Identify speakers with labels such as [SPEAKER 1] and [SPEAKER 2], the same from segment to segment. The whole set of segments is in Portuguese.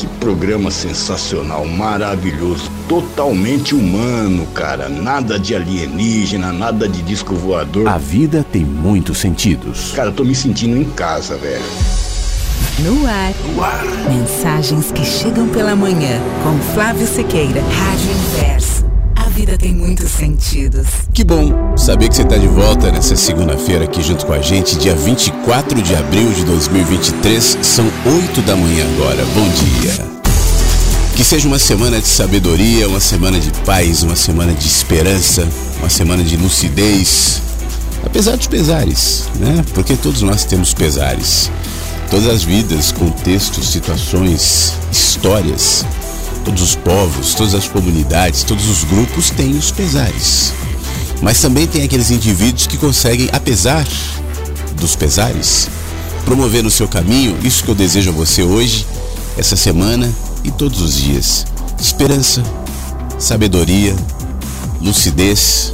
[SPEAKER 1] que programa sensacional, maravilhoso, totalmente humano, cara. Nada de alienígena, nada de disco voador.
[SPEAKER 2] A vida tem muitos sentidos.
[SPEAKER 1] Cara, eu tô me sentindo em casa, velho.
[SPEAKER 3] No ar. Mensagens que chegam pela manhã com Flávio Sequeira. Rádio Inverso. Vida tem muitos sentidos.
[SPEAKER 4] Que bom saber que você está de volta nessa segunda-feira aqui junto com a gente, dia 24 de abril de 2023. São 8 da manhã agora. Bom dia. Que seja uma semana de sabedoria, uma semana de paz, uma semana de esperança, uma semana de lucidez. Apesar dos pesares, né? Porque todos nós temos pesares. Todas as vidas, contextos, situações, histórias, todos os povos, todas as comunidades, todos os grupos têm os pesares. Mas também tem aqueles indivíduos que conseguem, apesar dos pesares, promover no seu caminho isso que eu desejo a você hoje, essa semana e todos os dias: esperança, sabedoria, lucidez,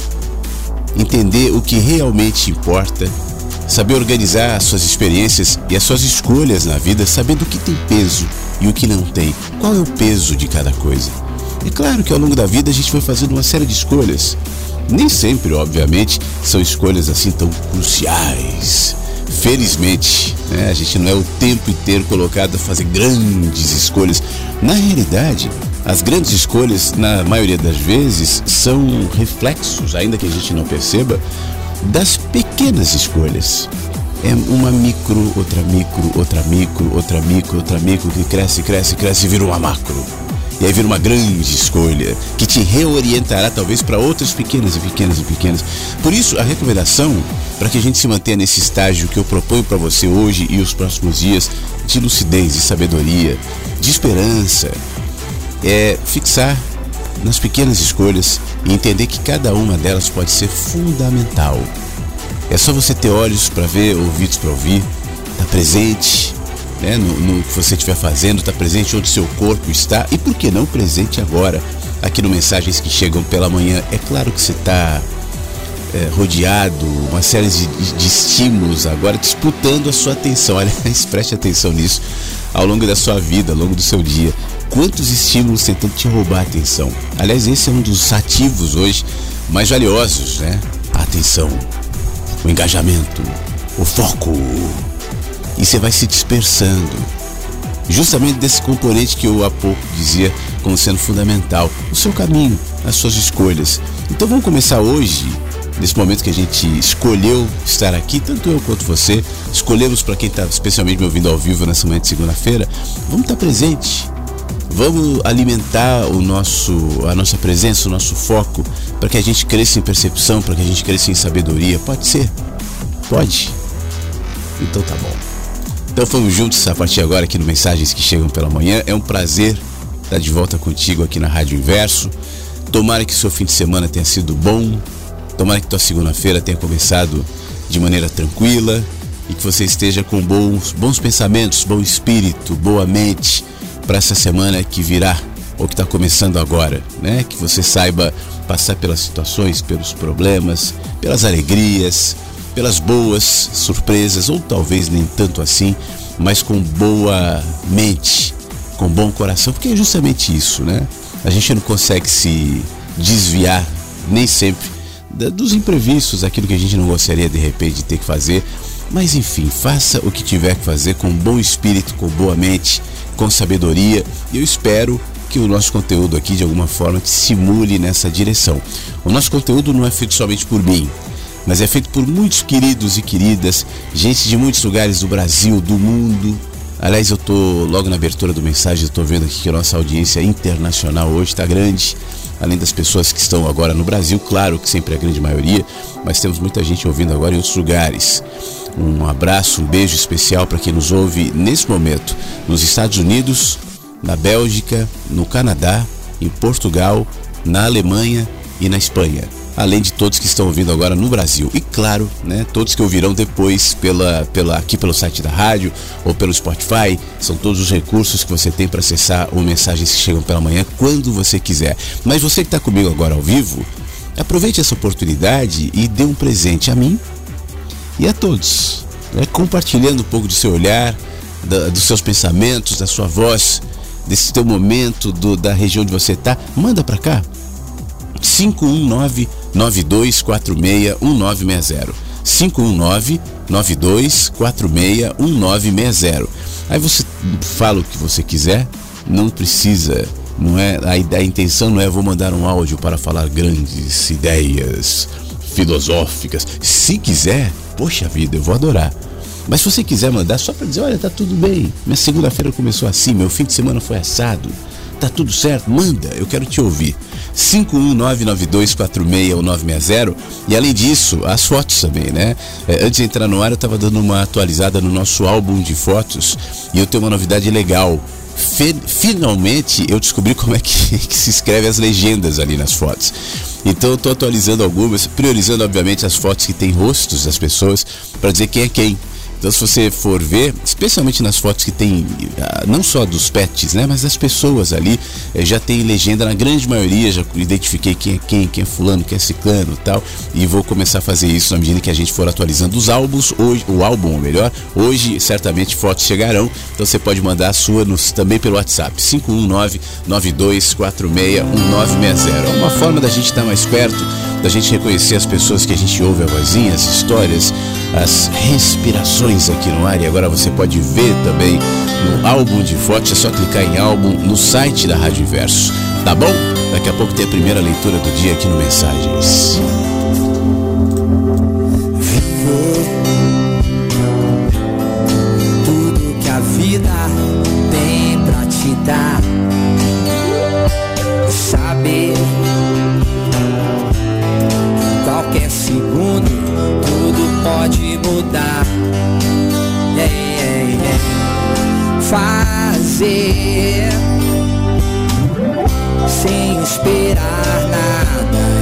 [SPEAKER 4] entender o que realmente importa, saber organizar as suas experiências e as suas escolhas na vida, sabendo o que tem peso e o que não tem. Qual é o peso de cada coisa? É claro que ao longo da vida a gente vai fazendo uma série de escolhas. Nem sempre, obviamente, são escolhas assim tão cruciais. Felizmente, né, a gente não é o tempo inteiro colocado a fazer grandes escolhas. Na realidade, as grandes escolhas, na maioria das vezes, são reflexos, ainda que a gente não perceba, das pequenas escolhas. É uma micro, outra micro, outra micro, outra micro, outra micro que cresce, cresce, cresce e vira uma macro. E aí vira uma grande escolha que te reorientará talvez para outras pequenas e pequenas e pequenas. Por isso, a recomendação para que a gente se mantenha nesse estágio que eu proponho para você hoje e os próximos dias de lucidez e sabedoria, de esperança, é fixar nas pequenas escolhas e entender que cada uma delas pode ser fundamental. É só você ter olhos para ver, ouvidos para ouvir, estar tá presente né, no, no, que você estiver fazendo, estar tá presente onde seu corpo está e por que não presente agora aqui no Mensagens que Chegam pela Manhã. É claro que você está é, rodeado, uma série de, de estímulos agora disputando a sua atenção. Aliás, preste atenção nisso ao longo da sua vida, ao longo do seu dia. Quantos estímulos tentam te roubar a atenção? Aliás, esse é um dos ativos hoje mais valiosos, né? A atenção, o engajamento, o foco. E você vai se dispersando. Justamente desse componente que eu há pouco dizia como sendo fundamental, o seu caminho, as suas escolhas. Então vamos começar hoje, nesse momento que a gente escolheu estar aqui, tanto eu quanto você, escolhemos para quem está especialmente me ouvindo ao vivo nessa manhã de segunda-feira, vamos estar presente. Vamos alimentar o nosso, a nossa presença, o nosso foco, para que a gente cresça em percepção, para que a gente cresça em sabedoria. Pode ser? Pode? Então tá bom. Então vamos juntos a partir agora aqui no Mensagens que Chegam pela Manhã. É um prazer estar de volta contigo aqui na Rádio Inverso. Tomara que seu fim de semana tenha sido bom. Tomara que tua segunda-feira tenha começado de maneira tranquila e que você esteja com bons, bons pensamentos, bom espírito, boa mente para essa semana que virá ou que está começando agora, né? Que você saiba passar pelas situações, pelos problemas, pelas alegrias, pelas boas surpresas, ou talvez nem tanto assim, mas com boa mente, com bom coração, porque é justamente isso, né? A gente não consegue se desviar nem sempre dos imprevistos, aquilo que a gente não gostaria de repente de ter que fazer. Mas enfim, faça o que tiver que fazer com bom espírito, com boa mente, com sabedoria. E eu espero que o nosso conteúdo aqui de alguma forma te estimule nessa direção. O nosso conteúdo não é feito somente por mim, mas é feito por muitos queridos e queridas, gente de muitos lugares do Brasil, do mundo. Aliás, eu tô logo na abertura do mensagem, eu tô vendo aqui que a nossa audiência internacional hoje está grande. Além das pessoas que estão agora no Brasil, claro que sempre é a grande maioria, mas temos muita gente ouvindo agora em outros lugares. Um abraço, um beijo especial para quem nos ouve nesse momento nos Estados Unidos, na Bélgica, no Canadá, em Portugal, na Alemanha e na Espanha além de todos que estão ouvindo agora no Brasil. E claro, né, todos que ouvirão depois pela, pela, aqui pelo site da rádio ou pelo Spotify, são todos os recursos que você tem para acessar o Mensagens que Chegam pela Manhã quando você quiser. Mas você que está comigo agora ao vivo, aproveite essa oportunidade e dê um presente a mim e a todos. Né, compartilhando um pouco do seu olhar, da, dos seus pensamentos, da sua voz, desse teu momento, do, da região onde você está. Manda para cá. 519 92461960. 519 92461960. Aí você fala o que você quiser, não precisa, não é a, a intenção não é vou mandar um áudio para falar grandes ideias filosóficas. Se quiser, poxa vida, eu vou adorar. Mas se você quiser mandar só para dizer, olha, tá tudo bem. Minha segunda-feira começou assim, meu fim de semana foi assado. Tá tudo certo? Manda, eu quero te ouvir. 51992461960 e além disso, as fotos também, né? É, antes de entrar no ar, eu estava dando uma atualizada no nosso álbum de fotos e eu tenho uma novidade legal. Finalmente eu descobri como é que, que se escreve as legendas ali nas fotos. Então eu estou atualizando algumas, priorizando obviamente as fotos que têm rostos das pessoas para dizer quem é quem. Então, se você for ver, especialmente nas fotos que tem, ah, não só dos pets, né, mas das pessoas ali, eh, já tem legenda na grande maioria, já identifiquei quem é quem, quem é fulano, quem é ciclano e tal, e vou começar a fazer isso na medida que a gente for atualizando os álbuns, hoje, o álbum, ou melhor, hoje certamente fotos chegarão, então você pode mandar a sua nos, também pelo WhatsApp, 519-9246-1960. É uma forma da gente estar mais perto, da gente reconhecer as pessoas que a gente ouve a vozinha, as histórias, as respirações aqui no ar. E agora você pode ver também no álbum de fotos. É só clicar em álbum no site da Rádio Inverso. Tá bom? Daqui a pouco tem a primeira leitura do dia aqui no Mensagens.
[SPEAKER 5] Tudo que a vida tem pra te dar. Saber pode mudar. Yeah, yeah, yeah. Fazer sem esperar nada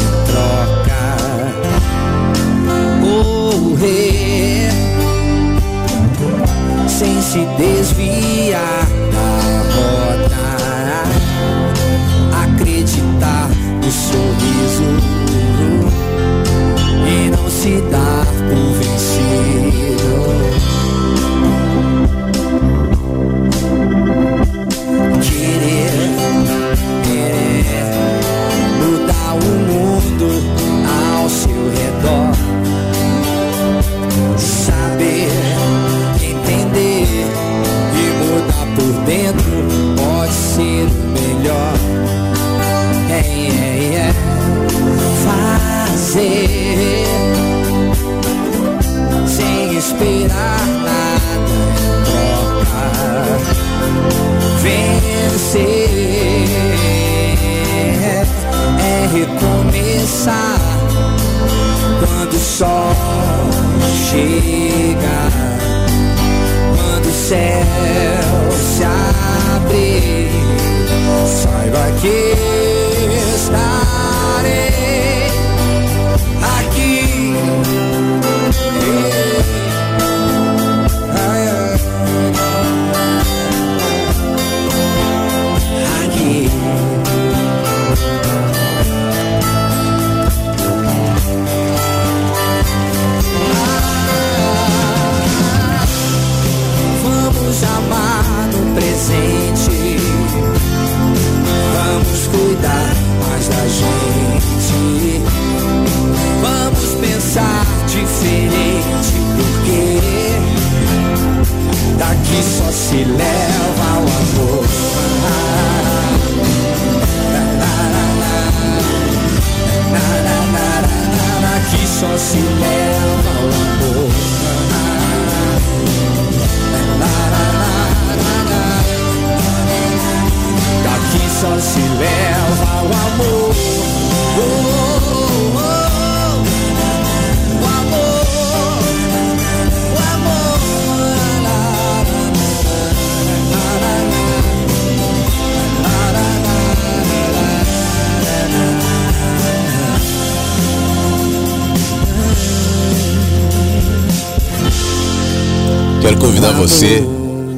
[SPEAKER 4] você,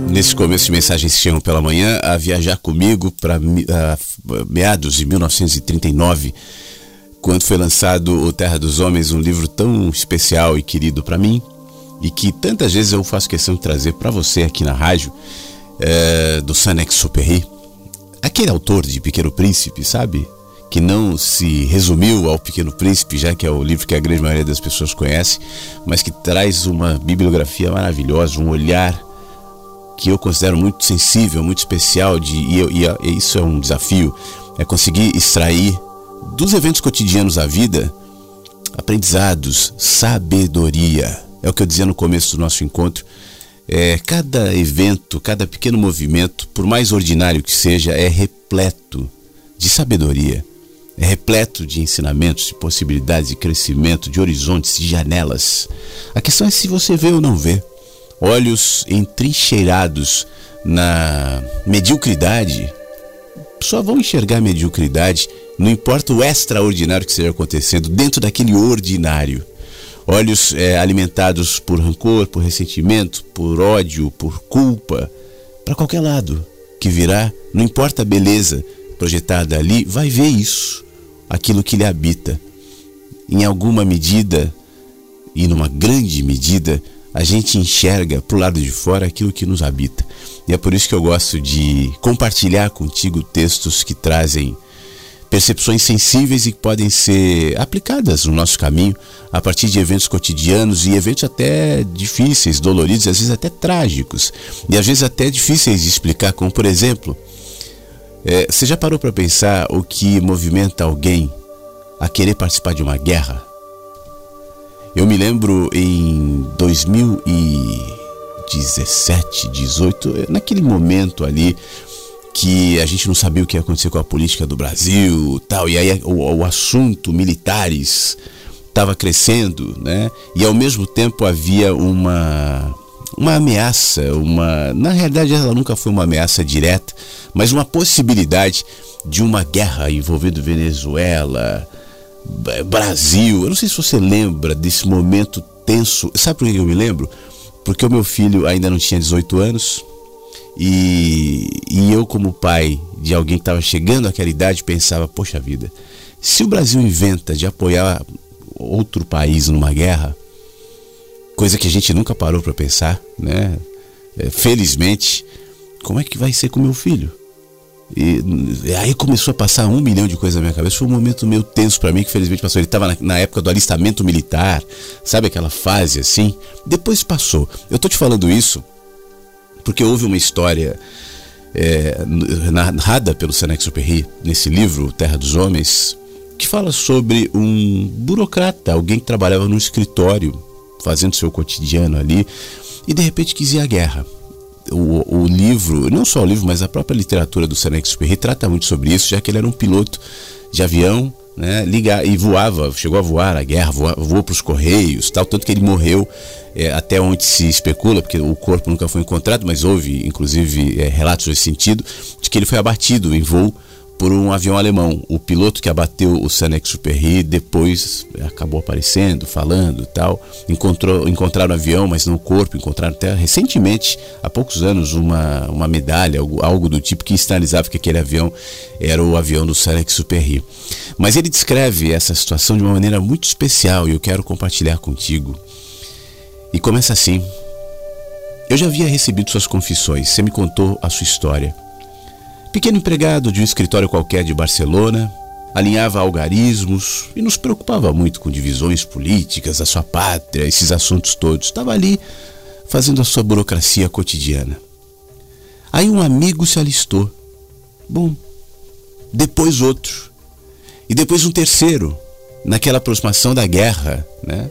[SPEAKER 4] nesse começo de mensagens que chegam pela manhã, a viajar comigo para meados de 1939, quando foi lançado O Terra dos Homens, um livro tão especial e querido para mim, e que tantas vezes eu faço questão de trazer para você aqui na rádio, é, do Saint-Exupéry. Aquele autor de Pequeno Príncipe, sabe? Que não se resumiu ao Pequeno Príncipe, já que é o livro que a grande maioria das pessoas conhece, mas que traz uma bibliografia maravilhosa, um olhar que eu considero muito sensível, muito especial, de, e, eu, e isso é um desafio, é conseguir extrair dos eventos cotidianos da vida aprendizados, sabedoria. É o que eu dizia no começo do nosso encontro. É, cada evento, cada pequeno movimento, por mais ordinário que seja, é repleto de sabedoria é repleto de ensinamentos, de possibilidades de crescimento, de horizontes, de janelas. A questão é se você vê ou não vê. Olhos entrincheirados na mediocridade só vão enxergar mediocridade, não importa o extraordinário que esteja acontecendo, dentro daquele ordinário. Olhos é, alimentados por rancor, por ressentimento, por ódio, por culpa, para qualquer lado que virá, não importa a beleza projetada ali, vai ver isso aquilo que lhe habita. Em alguma medida, e numa grande medida, a gente enxerga para o lado de fora aquilo que nos habita. E é por isso que eu gosto de compartilhar contigo textos que trazem percepções sensíveis e que podem ser aplicadas no nosso caminho a partir de eventos cotidianos e eventos até difíceis, doloridos, às vezes até trágicos e às vezes até difíceis de explicar, como por exemplo, é, você já parou para pensar o que movimenta alguém a querer participar de uma guerra? Eu me lembro em 2017, 18, naquele momento ali que a gente não sabia o que ia acontecer com a política do Brasil, tal, e aí o, o assunto militares estava crescendo, né? E ao mesmo tempo havia uma uma ameaça, uma, na realidade ela nunca foi uma ameaça direta, mas uma possibilidade de uma guerra envolvendo Venezuela, Brasil. Eu não sei se você lembra desse momento tenso. Sabe por que eu me lembro? Porque o meu filho ainda não tinha 18 anos e, e eu, como pai de alguém que estava chegando àquela idade, pensava: poxa vida, se o Brasil inventa de apoiar outro país numa guerra, coisa que a gente nunca parou para pensar, né? É, felizmente, como é que vai ser com meu filho? E, e, aí começou a passar um milhão de coisas na minha cabeça. Foi um momento meio tenso para mim, que felizmente passou. Ele estava na, na, época do alistamento militar, sabe aquela fase assim? Depois passou. Eu tô te falando isso porque houve uma história é, narrada pelo Senex Superri nesse livro, Terra dos Homens, que fala sobre um burocrata, alguém que trabalhava num escritório fazendo seu cotidiano ali, e de repente quis ir à guerra. O, o livro, não só o livro, mas a própria literatura do Senex Super retrata muito sobre isso, já que ele era um piloto de avião, né, ligar e voava, chegou a voar a guerra, voou, voou para os correios, tal, tanto que ele morreu é, até onde se especula, porque o corpo nunca foi encontrado, mas houve inclusive é, relatos nesse sentido, de que ele foi abatido em voo por um avião alemão. O piloto que abateu o Superri depois acabou aparecendo, falando tal. Encontrou, encontraram o avião, mas não o corpo. Encontraram até recentemente, há poucos anos, uma, uma medalha, algo, algo do tipo que sinalizava que aquele avião era o avião do Superri. Mas ele descreve essa situação de uma maneira muito especial e eu quero compartilhar contigo. E começa assim. Eu já havia recebido suas confissões, você me contou a sua história. Pequeno empregado de um escritório qualquer de Barcelona, alinhava algarismos e nos preocupava muito com divisões políticas, a sua pátria, esses assuntos todos. Estava ali fazendo a sua burocracia cotidiana. Aí um amigo se alistou. Bom, depois outro. E depois um terceiro, naquela aproximação da guerra, né?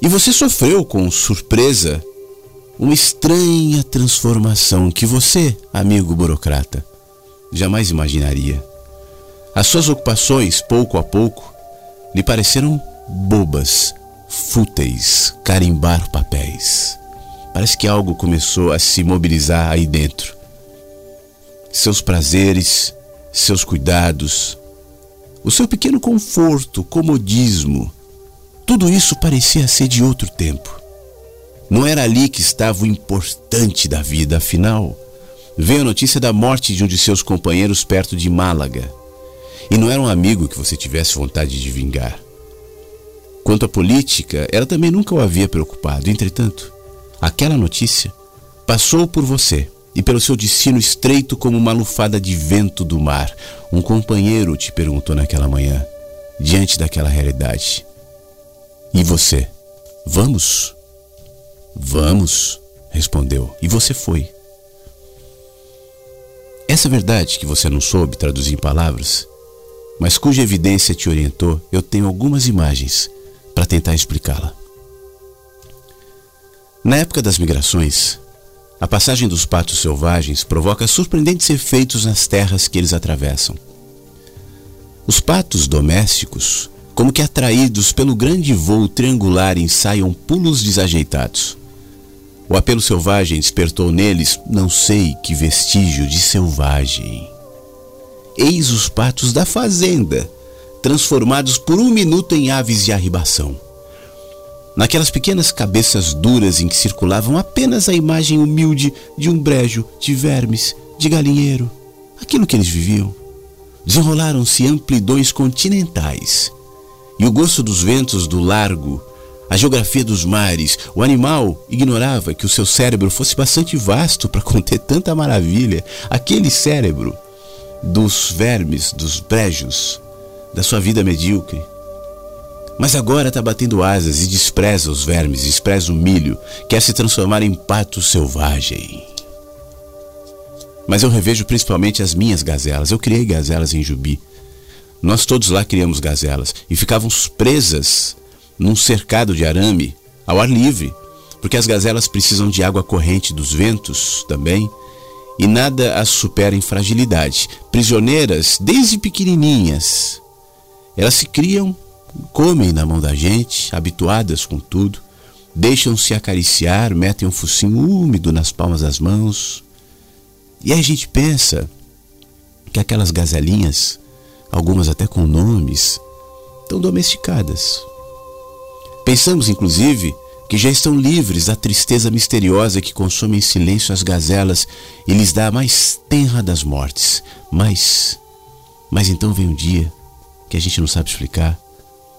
[SPEAKER 4] E você sofreu com surpresa uma estranha transformação que você, amigo burocrata, jamais imaginaria. As suas ocupações, pouco a pouco, lhe pareceram bobas, fúteis, carimbar papéis. Parece que algo começou a se mobilizar aí dentro. Seus prazeres, seus cuidados, o seu pequeno conforto, comodismo, tudo isso parecia ser de outro tempo. Não era ali que estava o importante da vida, afinal, veio a notícia da morte de um de seus companheiros perto de Málaga. E não era um amigo que você tivesse vontade de vingar. Quanto à política, ela também nunca o havia preocupado. Entretanto, aquela notícia passou por você e pelo seu destino estreito como uma lufada de vento do mar. Um companheiro te perguntou naquela manhã, diante daquela realidade: E você? Vamos? Vamos, respondeu, e você foi. Essa verdade que você não soube traduzir em palavras, mas cuja evidência te orientou, eu tenho algumas imagens para tentar explicá-la. Na época das migrações, a passagem dos patos selvagens provoca surpreendentes efeitos nas terras que eles atravessam. Os patos domésticos, como que atraídos pelo grande voo triangular, ensaiam pulos desajeitados. O apelo selvagem despertou neles não sei que vestígio de selvagem. Eis os patos da fazenda, transformados por um minuto em aves de arribação. Naquelas pequenas cabeças duras em que circulavam apenas a imagem humilde de um brejo, de vermes, de galinheiro, aquilo que eles viviam. Desenrolaram-se amplidões continentais. E o gosto dos ventos do largo, a geografia dos mares, o animal ignorava que o seu cérebro fosse bastante vasto para conter tanta maravilha. Aquele cérebro dos vermes, dos brejos, da sua vida medíocre. Mas agora está batendo asas e despreza os vermes, despreza o milho, quer se transformar em pato selvagem. Mas eu revejo principalmente as minhas gazelas. Eu criei gazelas em Jubi. Nós todos lá criamos gazelas e ficávamos presas num cercado de arame ao ar livre, porque as gazelas precisam de água corrente dos ventos também, e nada as supera em fragilidade. Prisioneiras desde pequenininhas, elas se criam, comem na mão da gente, habituadas com tudo, deixam-se acariciar, metem um focinho úmido nas palmas das mãos. E aí a gente pensa que aquelas gazelinhas, algumas até com nomes, estão domesticadas. Pensamos, inclusive, que já estão livres da tristeza misteriosa que consome em silêncio as gazelas e lhes dá a mais tenra das mortes. Mas, mas então vem um dia que a gente não sabe explicar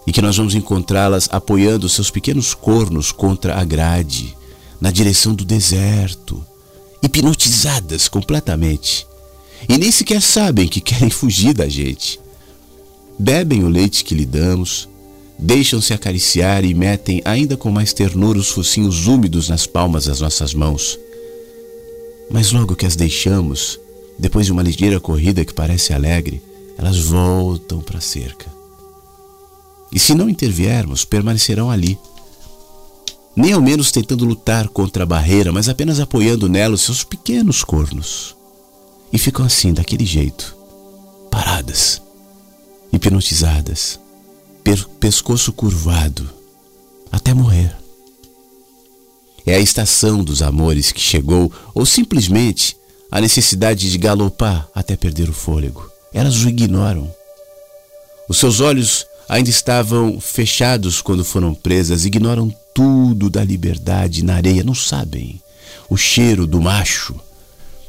[SPEAKER 4] e que nós vamos encontrá-las apoiando seus pequenos cornos contra a grade, na direção do deserto, hipnotizadas completamente. E nem sequer sabem que querem fugir da gente. Bebem o leite que lhe damos, deixam-se acariciar e metem ainda com mais ternura os focinhos úmidos nas palmas das nossas mãos. Mas logo que as deixamos, depois de uma ligeira corrida que parece alegre, elas voltam para a cerca. E se não interviermos, permanecerão ali. Nem ao menos tentando lutar contra a barreira, mas apenas apoiando nela os seus pequenos cornos. E ficam assim, daquele jeito, paradas, hipnotizadas, pescoço curvado, até morrer. É a estação dos amores que chegou, ou simplesmente a necessidade de galopar até perder o fôlego. Elas o ignoram. Os seus olhos ainda estavam fechados quando foram presas, ignoram tudo da liberdade na areia, não sabem o cheiro do macho.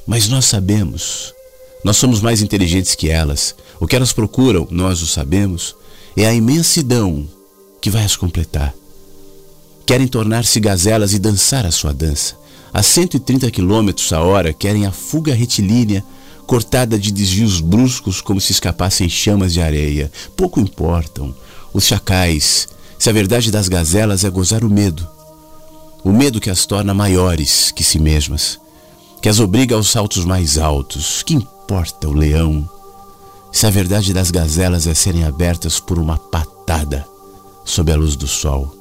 [SPEAKER 4] Mas nós sabemos. Nós somos mais inteligentes que elas. O que elas procuram, nós o sabemos é a imensidão que vai as completar. Querem tornar-se gazelas e dançar a sua dança. A 130 km a hora querem a fuga retilínea cortada de desvios bruscos como se escapassem chamas de areia. Pouco importam os chacais se a verdade das gazelas é gozar o medo. O medo que as torna maiores que si mesmas, que as obriga aos saltos mais altos. Que importa o leão se a verdade das gazelas é serem abertas por uma patada sob a luz do sol.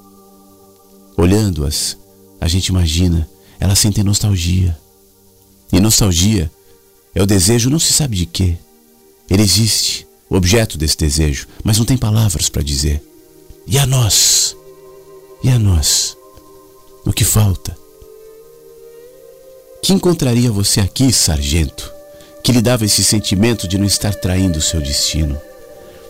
[SPEAKER 4] Olhando-as, a gente imagina, elas sentem nostalgia. E nostalgia É o desejo não se sabe de quê. Ele existe, o objeto desse desejo, mas não tem palavras para dizer. E a nós? E a nós? O que falta? Que encontraria você aqui, sargento, que lhe dava esse sentimento de não estar traindo seu destino?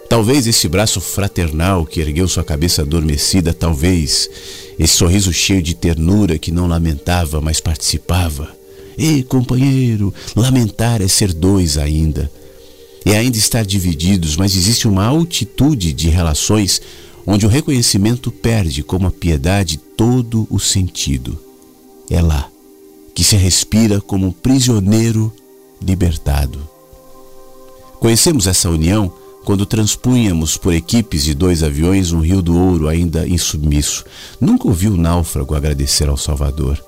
[SPEAKER 4] Talvez esse braço fraternal que ergueu sua cabeça adormecida, talvez esse sorriso cheio de ternura que não lamentava, mas participava. Ei, companheiro, lamentar é ser dois ainda. É ainda estar divididos, mas existe uma altitude de relações onde o reconhecimento perde, como a piedade, todo o sentido. É lá que se respira como um prisioneiro libertado. Conhecemos essa união quando transpunhamos por equipes de dois aviões um rio do ouro ainda insubmisso. Nunca ouvi o náufrago agradecer ao Salvador.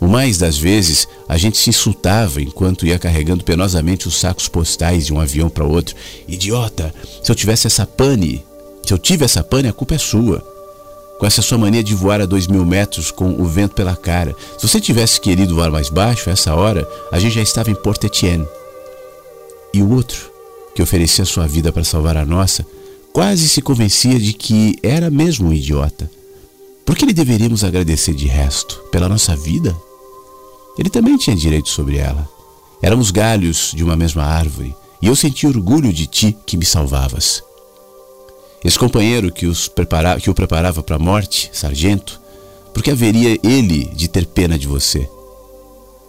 [SPEAKER 4] O mais das vezes, a gente se insultava enquanto ia carregando penosamente os sacos postais de um avião para outro. Idiota, se eu tivesse essa pane, se eu tive essa pane, a culpa é sua. Com essa sua mania de voar a dois mil metros com o vento pela cara. Se você tivesse querido voar mais baixo, a essa hora, a gente já estava em Port Etienne. E o outro? que oferecia sua vida para salvar a nossa, quase se convencia de que era mesmo um idiota. Por que lhe deveríamos agradecer de resto? Pela nossa vida? Ele também tinha direito sobre ela. Éramos galhos de uma mesma árvore, e eu sentia orgulho de ti que me salvavas. Esse companheiro que, os prepara, que o preparava para a morte, sargento, porque haveria ele de ter pena de você?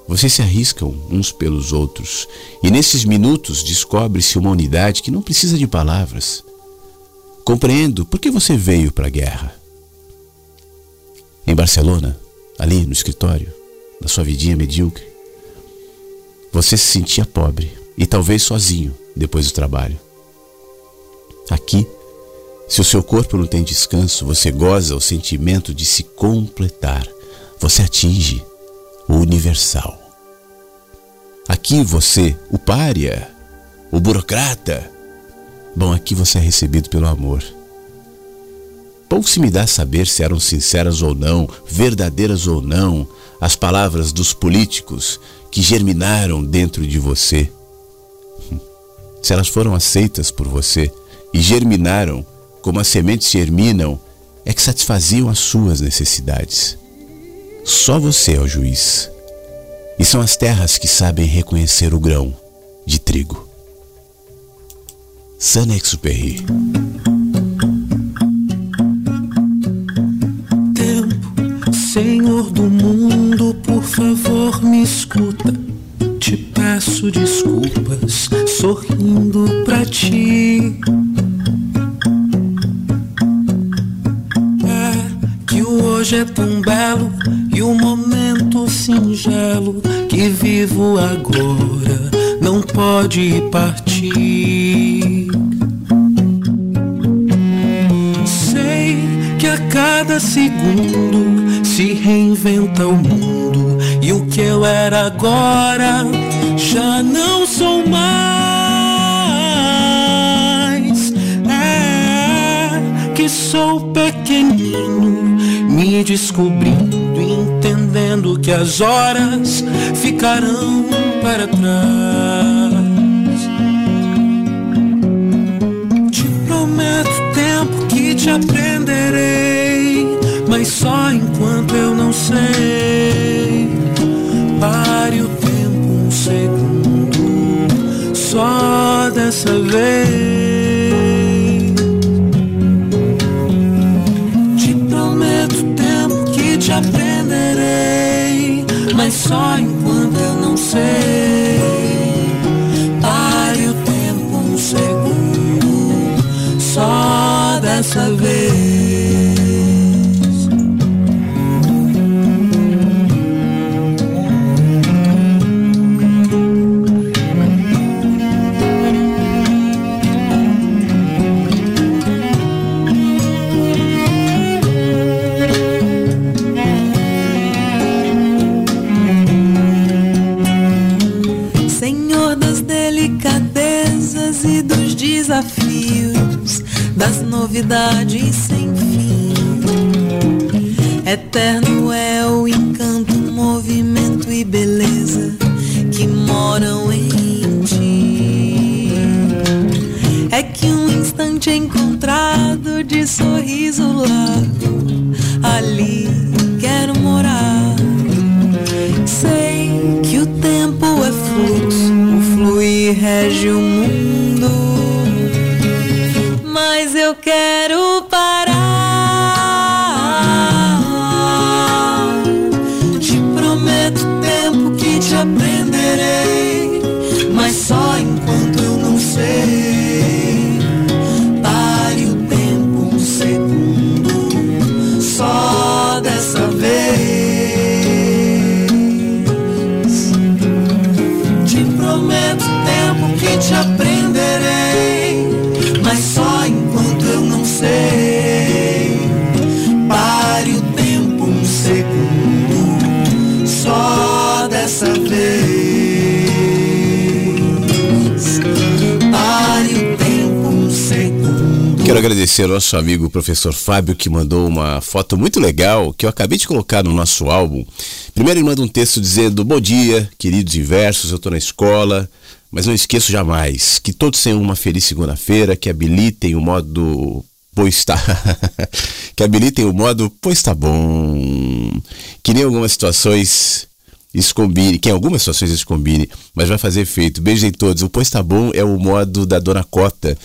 [SPEAKER 4] Vocês se arriscam uns pelos outros, e nesses minutos descobre-se uma unidade que não precisa de palavras. Compreendo por que você veio para a guerra. Em Barcelona, ali no escritório, na sua vidinha medíocre, você se sentia pobre e talvez sozinho depois do trabalho. Aqui, se o seu corpo não tem descanso, você goza o sentimento de se completar. Você atinge o universal. Aqui você, o pária, o burocrata. Bom, aqui você é recebido pelo amor. Pouco se me dá saber se eram sinceras ou não, verdadeiras ou não, as palavras dos políticos que germinaram dentro de você. Se elas foram aceitas por você e germinaram como as sementes germinam, é que satisfaziam as suas necessidades. Só você é o juiz. E são as terras que sabem reconhecer o grão de trigo. Saint-Exupéry.
[SPEAKER 6] Tempo, Senhor do mundo, por favor me escuta. Te peço desculpas, sorrindo pra ti. Hoje é tão belo e o momento singelo que vivo agora não pode partir. Sei que a cada segundo se reinventa o mundo e o que eu era agora já não sou mais. É que sou pequenino, descobrindo entendendo que as horas ficarão para trás. Te prometo tempo que te aprenderei, mas só enquanto eu não sei. Pare o tempo um segundo, só dessa vez. Só enquanto eu não sei. Pare o tempo um segundo, só dessa vez.
[SPEAKER 7] Novidades sem fim. Eterno é o encanto, movimento e beleza que moram em ti. É que um instante encontrado de sorriso largo, ali quero morar. Sei que o tempo é fluxo, o fluir rege o mundo,
[SPEAKER 4] agradecer ao nosso amigo professor Fábio que mandou uma foto muito legal que eu acabei de colocar no nosso álbum. Primeiro ele manda um texto dizendo: Bom dia, queridos inversos, eu estou na escola, mas não esqueço jamais que todos tenham uma feliz segunda-feira, que habilitem o modo. Pois tá. que habilitem o modo, pois tá bom. Que nem algumas situações isso combine, que em algumas situações isso combine, mas vai fazer efeito. Beijo em todos. O Pois Tá Bom é o modo da Dona Cota.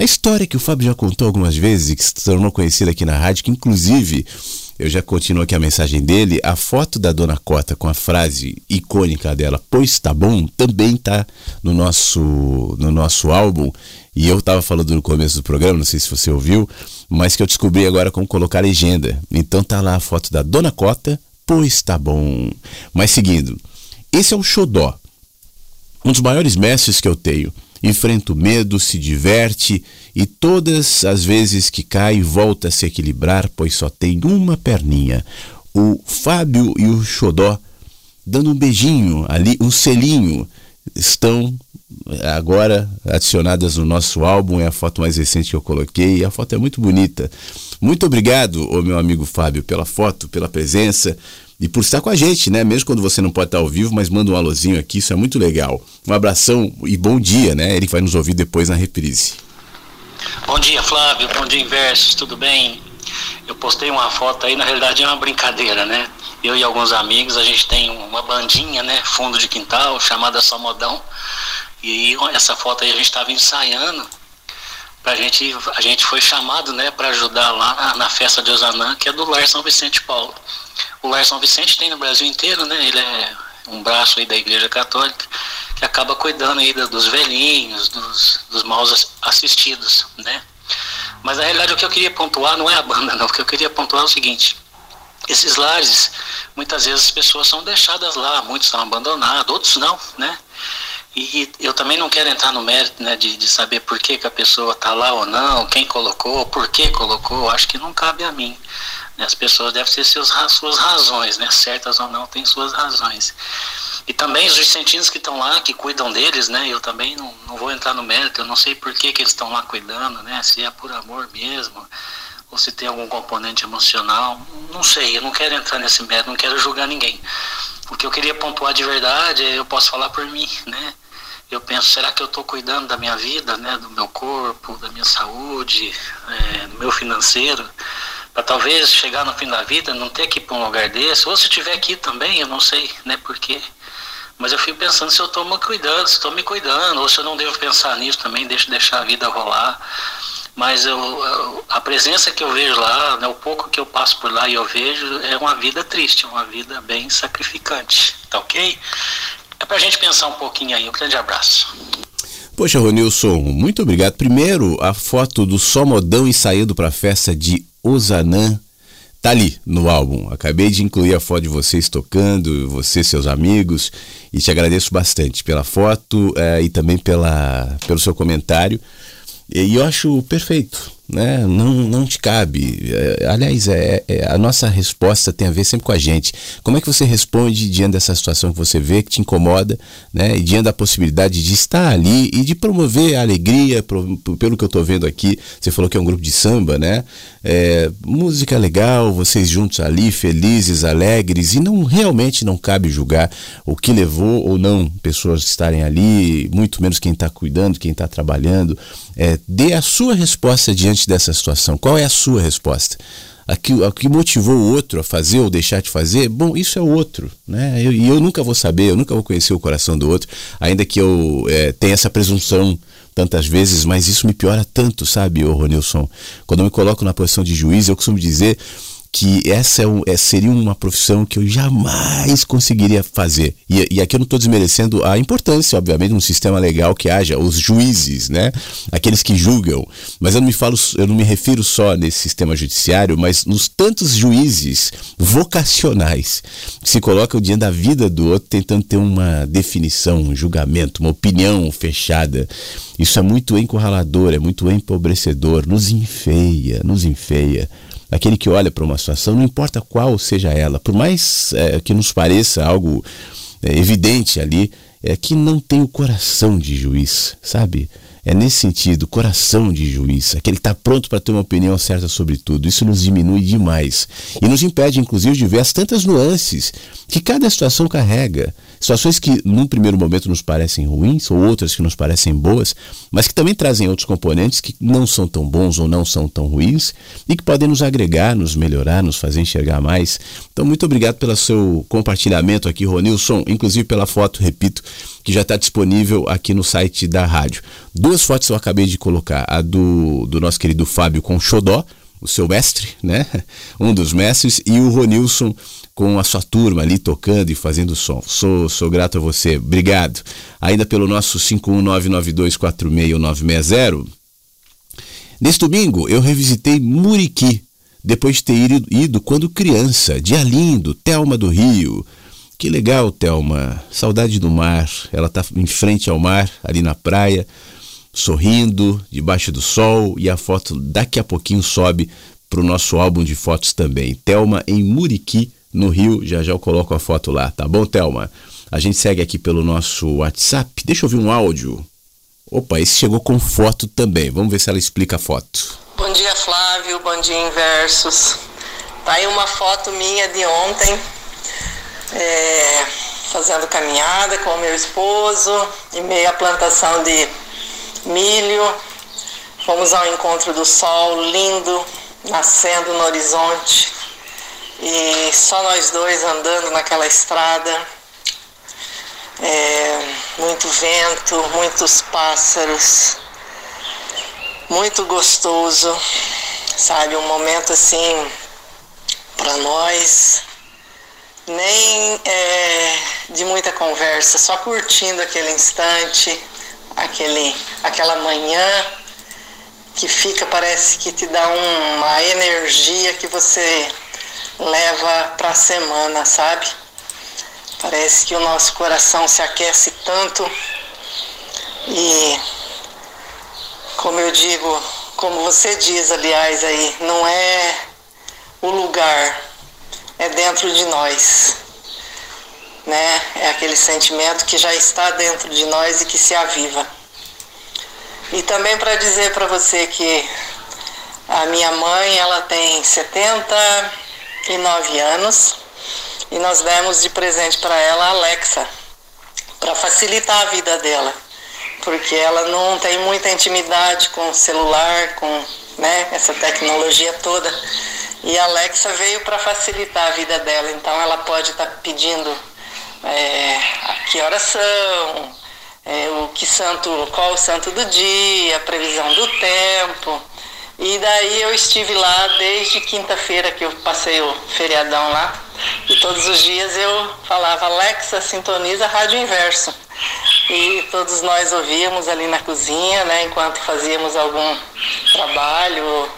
[SPEAKER 4] A história que o Fábio já contou algumas vezes, que se tornou conhecida aqui na rádio, que inclusive, eu já continuo aqui a mensagem dele, a foto da Dona Cota com a frase icônica dela, Pois Tá Bom, também tá no nosso, no nosso álbum. E eu estava falando no começo do programa, não sei se você ouviu, mas que eu descobri agora como colocar legenda. Então tá lá a foto da Dona Cota, Pois tá bom. Mas seguindo, esse é o Xodó, um dos maiores mestres que eu tenho. Enfrenta o medo, se diverte e todas as vezes que cai volta a se equilibrar, pois só tem uma perninha. O Fábio e o Xodó dando um beijinho ali, um selinho, estão agora adicionadas no nosso álbum. É a foto mais recente que eu coloquei e a foto é muito bonita. Muito obrigado, ô meu amigo Fábio, pela foto, pela presença e por estar com a gente, né? Mesmo quando você não pode estar ao vivo, mas manda um alôzinho aqui, isso é muito legal. Um abração e bom dia, né? Ele vai nos ouvir depois na reprise.
[SPEAKER 8] Bom dia, Flávio. Bom dia, Inversos. Tudo bem? Eu postei uma foto aí, na realidade é uma brincadeira, né? Eu e alguns amigos, a gente tem uma bandinha, né? Fundo de quintal, chamada Somodão. E essa foto aí a gente estava ensaiando. Pra gente, a gente foi chamado, né, para ajudar lá na, na festa de Osanã, que é do Lar São Vicente Paulo. O Lar São Vicente tem no Brasil inteiro, né? Ele é um braço aí da Igreja Católica que acaba cuidando aí dos velhinhos, dos, dos maus assistidos, né? Mas na realidade o que eu queria pontuar não é a banda, não. O que eu queria pontuar é o seguinte: esses lares, muitas vezes as pessoas são deixadas lá, muitos são abandonados, outros não, né? E eu também não quero entrar no mérito né, de, de saber por que, que a pessoa está lá ou não, quem colocou, por que colocou, acho que não cabe a mim. As pessoas devem ter seus, suas razões, né? certas ou não, têm suas razões. E também os vicentinos que estão lá, que cuidam deles, né? Eu também não, não vou entrar no mérito, eu não sei por que, que eles estão lá cuidando, né? Se é por amor mesmo, ou se tem algum componente emocional. Não sei, eu não quero entrar nesse mérito, não quero julgar ninguém. O que eu queria pontuar de verdade, é, eu posso falar por mim, né? Eu penso, será que eu estou cuidando da minha vida, né? Do meu corpo, da minha saúde, é, do meu financeiro? Para talvez chegar no fim da vida, não ter que ir para um lugar desse, ou se tiver aqui também, eu não sei, né? Por quê? Mas eu fico pensando se eu estou me cuidando, se estou me cuidando, ou se eu não devo pensar nisso também, deixo deixar a vida rolar. Mas eu, a presença que eu vejo lá, né, o pouco que eu passo por lá e eu vejo, é uma vida triste, uma vida bem sacrificante. Tá ok? É pra gente pensar um pouquinho aí. Um grande abraço.
[SPEAKER 4] Poxa, Ronilson, muito obrigado. Primeiro, a foto do Somodão ensaiando para a festa de Osanã tá ali no álbum. Acabei de incluir a foto de vocês tocando, você, seus amigos, e te agradeço bastante pela foto eh, e também pela, pelo seu comentário. E eu acho perfeito. Né? Não, não te cabe. É, aliás, é, é, a nossa resposta tem a ver sempre com a gente. Como é que você responde diante dessa situação que você vê, que te incomoda, né? E diante da possibilidade de estar ali e de promover a alegria, pro, pelo que eu estou vendo aqui, você falou que é um grupo de samba, né? É, música legal, vocês juntos ali, felizes, alegres, e não realmente não cabe julgar o que levou ou não pessoas estarem ali, muito menos quem está cuidando, quem está trabalhando. É, dê a sua resposta diante dessa situação. Qual é a sua resposta? o que motivou o outro a fazer ou deixar de fazer, bom, isso é o outro, né? E eu, eu, nunca vou saber, eu nunca vou conhecer o coração do outro, ainda que eu é, tenha essa presunção tantas vezes, mas isso me piora tanto, sabe, ô Ronilson? Quando eu me coloco na posição de juiz, eu costumo dizer que essa é, um, é, seria uma profissão que eu jamais conseguiria fazer. E, e aqui eu não estou desmerecendo a importância, obviamente, de um sistema legal que haja os juízes, né? Aqueles que julgam. Mas eu não me falo, eu não me refiro só nesse sistema judiciário, mas nos tantos juízes vocacionais que se colocam diante da vida do outro, tentando ter uma definição, um julgamento, uma opinião fechada. Isso é muito encurralador, é muito empobrecedor, nos enfeia, nos enfeia aquele que olha para uma situação, não importa qual seja ela, por mais é, que nos pareça algo é, evidente ali, é que não tem o coração de juiz, sabe? É nesse sentido, coração de juiz, aquele que está pronto para ter uma opinião certa sobre tudo. Isso nos diminui demais e nos impede, inclusive, de ver as tantas nuances que cada situação carrega. Situações que, num primeiro momento, nos parecem ruins, ou outras que nos parecem boas, mas que também trazem outros componentes que não são tão bons ou não são tão ruins e que podem nos agregar, nos melhorar, nos fazer enxergar mais. Então, muito obrigado pelo seu compartilhamento aqui, Ronilson, inclusive pela foto, repito, que já está disponível aqui no site da rádio. Duas fotos eu acabei de colocar: a do, do nosso querido Fábio com Xodó, o seu mestre, né? Um dos mestres, e o Ronilson com a sua turma ali tocando e fazendo som. Sou, sou grato a você. Obrigado. Ainda pelo nosso 51992461960. Nesse domingo eu revisitei Muriqui, depois de ter ido, ido quando criança. Dia lindo, Telma do Rio. Que legal, Telma. Saudade do mar. Ela está em frente ao mar, ali na praia, sorrindo, debaixo do sol, e a foto daqui a pouquinho sobe para o nosso álbum de fotos também. Telma em Muriqui, no Rio. Já já eu coloco a foto lá, tá bom, Telma? A gente segue aqui pelo nosso WhatsApp. Deixa eu ouvir um áudio. Opa, esse chegou com foto também. Vamos ver se ela explica a foto.
[SPEAKER 9] Bom dia, Flávio. Bom dia, Inversos. Tá aí uma foto minha de ontem, é, fazendo caminhada com o meu esposo, em meio plantação de milho. Fomos ao encontro do sol lindo, nascendo no horizonte e só nós dois andando naquela estrada. É, muito vento, muitos pássaros, muito gostoso, sabe? Um momento assim para nós, nem é, de muita conversa, só curtindo aquele instante, aquele, aquela manhã que fica, parece que te dá uma energia que você leva para a semana, sabe? Parece que o nosso coração se aquece tanto e, como eu digo, como você diz, aliás, aí, não é o lugar, é dentro de nós. Né? É aquele sentimento que já está dentro de nós e que se aviva. E também para dizer para você que a minha mãe, ela tem 70 e nove anos e nós demos de presente para ela a Alexa para facilitar a vida dela, porque ela não tem muita intimidade com o celular, com né, essa tecnologia toda. E a Alexa veio para facilitar a vida dela, então ela pode estar tá pedindo é, a que horas são, é, o que santo, qual o santo do dia, a previsão do tempo. E daí eu estive lá desde quinta-feira que eu passei o feriadão lá. E todos os dias eu falava, Alexa, sintoniza rádio inverso. E todos nós ouvíamos ali na cozinha, né, enquanto fazíamos algum trabalho.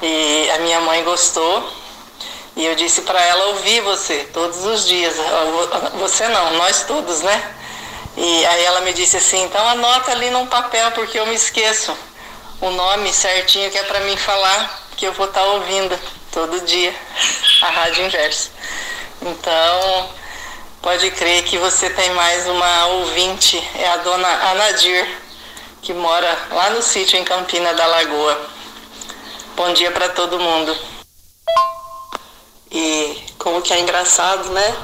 [SPEAKER 9] E a minha mãe gostou. E eu disse para ela ouvir você todos os dias. Você não, nós todos, né? E aí ela me disse assim, então anota ali num papel porque eu me esqueço
[SPEAKER 10] o nome certinho que é para mim falar, que eu vou estar tá ouvindo todo dia a Rádio Inverso. Então, pode crer que você tem mais uma ouvinte, é a dona Anadir, que mora lá no sítio em Campina da Lagoa. Bom dia para todo mundo. E como que é engraçado, né?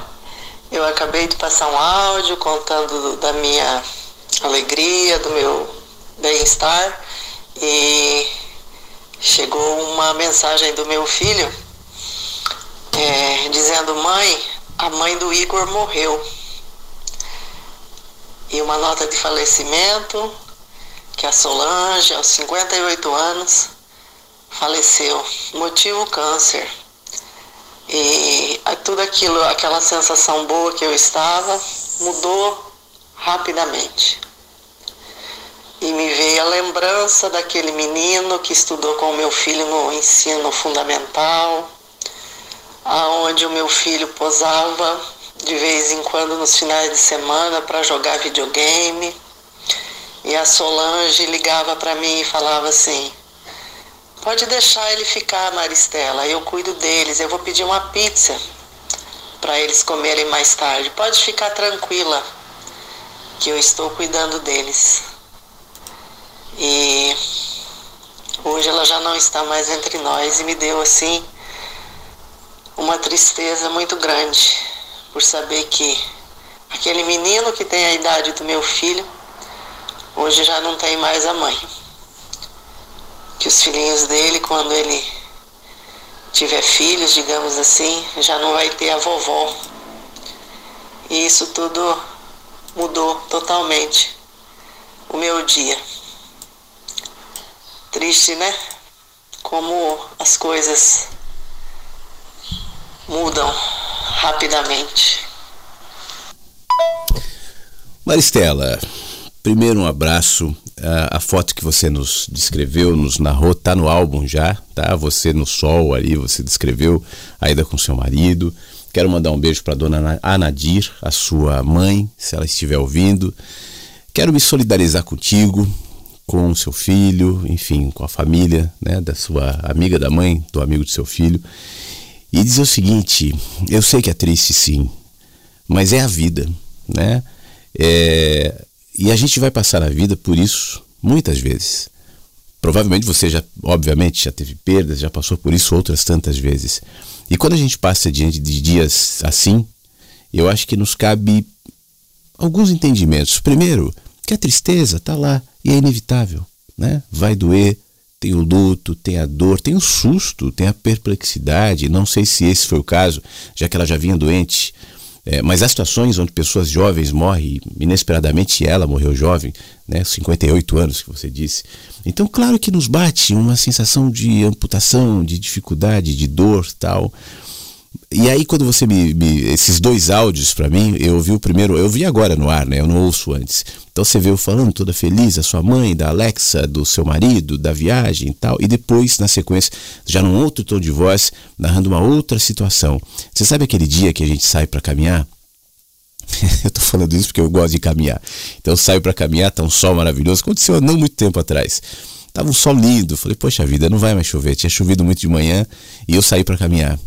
[SPEAKER 10] Eu acabei de passar um áudio contando da minha alegria, do meu bem-estar e chegou uma mensagem do meu filho é, dizendo: Mãe, a mãe do Igor morreu. E uma nota de falecimento que a Solange, aos 58 anos, faleceu. Motivo câncer. E tudo aquilo, aquela sensação boa que eu estava, mudou rapidamente. E me veio a lembrança daquele menino que estudou com o meu filho no ensino fundamental, aonde o meu filho posava de vez em quando nos finais de semana para jogar videogame. E a Solange ligava para mim e falava assim: Pode deixar ele ficar, Maristela, eu cuido deles. Eu vou pedir uma pizza para eles comerem mais tarde. Pode ficar tranquila, que eu estou cuidando deles. E hoje ela já não está mais entre nós e me deu assim uma tristeza muito grande por saber que aquele menino que tem a idade do meu filho hoje já não tem mais a mãe que os filhinhos dele, quando ele tiver filhos, digamos assim, já não vai ter a vovó. E isso tudo mudou totalmente o meu dia. Triste, né? Como as coisas mudam rapidamente.
[SPEAKER 4] Maristela, primeiro um abraço a, a, foto que você nos descreveu, nos narrou, tá no álbum já, tá? Você no sol ali, você descreveu a ida com seu marido. Quero mandar um beijo para dona Anadir, a sua mãe, se ela estiver ouvindo. Quero me solidarizar contigo, com seu filho, enfim, com a família, né, da sua amiga da mãe, do amigo do seu filho. E dizer o seguinte: eu sei que é triste, sim, mas é a vida, né? É, e a gente vai passar a vida por isso muitas vezes. Provavelmente você já, obviamente, já teve perdas, já passou por isso outras tantas vezes. E quando a gente passa diante de dias assim, eu acho que nos cabe alguns entendimentos. Primeiro, que a tristeza está lá e é inevitável, né? Vai doer, tem o luto, tem a dor, tem o susto, tem a perplexidade. Não sei se esse foi o caso, já que ela já vinha doente é, mas há situações onde pessoas jovens morrem inesperadamente, ela morreu jovem, né, 58 anos que você disse. Então, claro que nos bate uma sensação de amputação, de dificuldade, de dor, tal. E aí quando você me, me esses dois áudios para mim, eu ouvi o primeiro, eu vi agora no ar, né? Eu não ouço antes. Então você veio falando toda feliz, a sua mãe, da Alexa, do seu marido, da viagem e tal, e depois na sequência, já num outro tom de voz, narrando uma outra situação. Você sabe aquele dia que a gente sai para caminhar? eu tô falando isso porque eu gosto de caminhar. Então eu saio para caminhar, tá um sol maravilhoso, aconteceu há não muito tempo atrás. Tava um sol lindo, falei, poxa vida, não vai mais chover. Tinha chovido muito de manhã e eu saí para caminhar.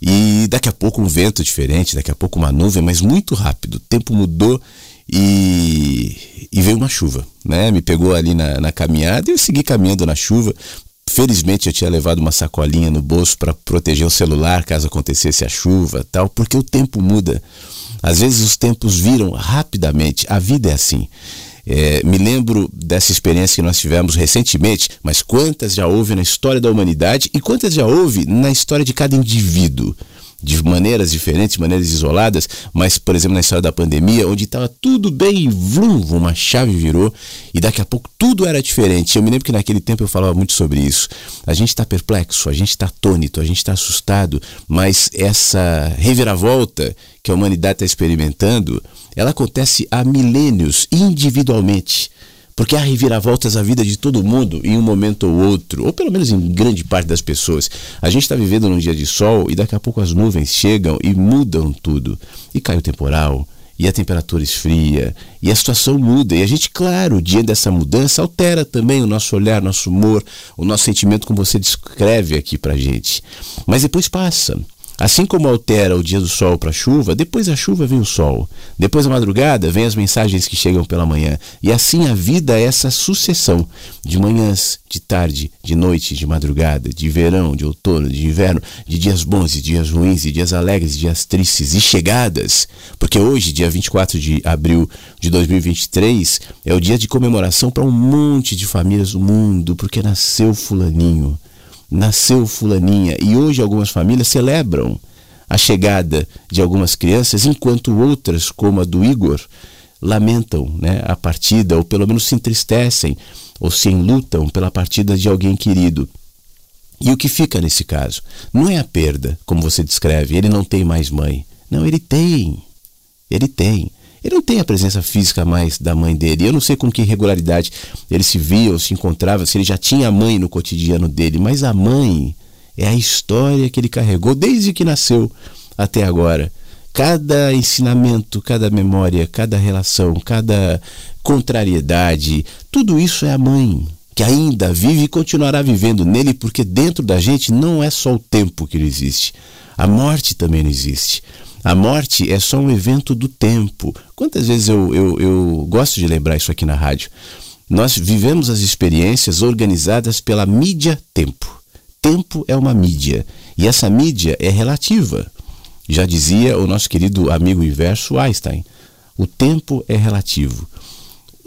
[SPEAKER 4] E daqui a pouco um vento diferente, daqui a pouco uma nuvem, mas muito rápido. O tempo mudou e, e veio uma chuva, né? Me pegou ali na, na caminhada e eu segui caminhando na chuva. Felizmente eu tinha levado uma sacolinha no bolso para proteger o celular caso acontecesse a chuva, tal, porque o tempo muda. Às vezes os tempos viram rapidamente. A vida é assim. É, me lembro dessa experiência que nós tivemos recentemente, mas quantas já houve na história da humanidade e quantas já houve na história de cada indivíduo? De maneiras diferentes, maneiras isoladas, mas, por exemplo, na história da pandemia, onde estava tudo bem vrum, uma chave virou e daqui a pouco tudo era diferente. Eu me lembro que naquele tempo eu falava muito sobre isso. A gente está perplexo, a gente está atônito, a gente está assustado, mas essa reviravolta que a humanidade está experimentando, ela acontece há milênios, individualmente. Porque há reviravoltas à vida de todo mundo em um momento ou outro, ou pelo menos em grande parte das pessoas. A gente está vivendo num dia de sol e daqui a pouco as nuvens chegam e mudam tudo. E cai o temporal, e a temperatura esfria e a situação muda. E a gente, claro, diante dessa mudança, altera também o nosso olhar, nosso humor, o nosso sentimento, como você descreve aqui pra gente. Mas depois passa. Assim como altera o dia do sol para a chuva, depois da chuva vem o sol. Depois da madrugada vem as mensagens que chegam pela manhã. E assim a vida é essa sucessão de manhãs, de tarde, de noite, de madrugada, de verão, de outono, de inverno, de dias bons e dias ruins, de dias alegres, de dias tristes e chegadas. Porque hoje, dia 24 de abril de 2023, é o dia de comemoração para um monte de famílias do mundo, porque nasceu fulaninho nasceu fulaninha e hoje algumas famílias celebram a chegada de algumas crianças, enquanto outras, como a do Igor, lamentam né, a partida, ou pelo menos se entristecem, ou se enlutam pela partida de alguém querido. E o que fica nesse caso? Não é a perda, como você descreve, ele não tem mais mãe. Não, ele tem. Ele tem. Ele não tem a presença física mais da mãe dele. Eu não sei com que regularidade ele se via ou se encontrava, se ele já tinha a mãe no cotidiano dele, mas a mãe é a história que ele carregou desde que nasceu até agora. Cada ensinamento, cada memória, cada relação, cada contrariedade, tudo isso é a mãe que ainda vive e continuará vivendo nele, porque dentro da gente não é só o tempo que não existe, a morte também não existe. A morte é só um evento do tempo. Quantas vezes eu, eu, eu gosto de lembrar isso aqui na rádio? Nós vivemos as experiências organizadas pela mídia tempo. Tempo é uma mídia e essa mídia é relativa. Já dizia o nosso querido amigo inverso Einstein: o tempo é relativo.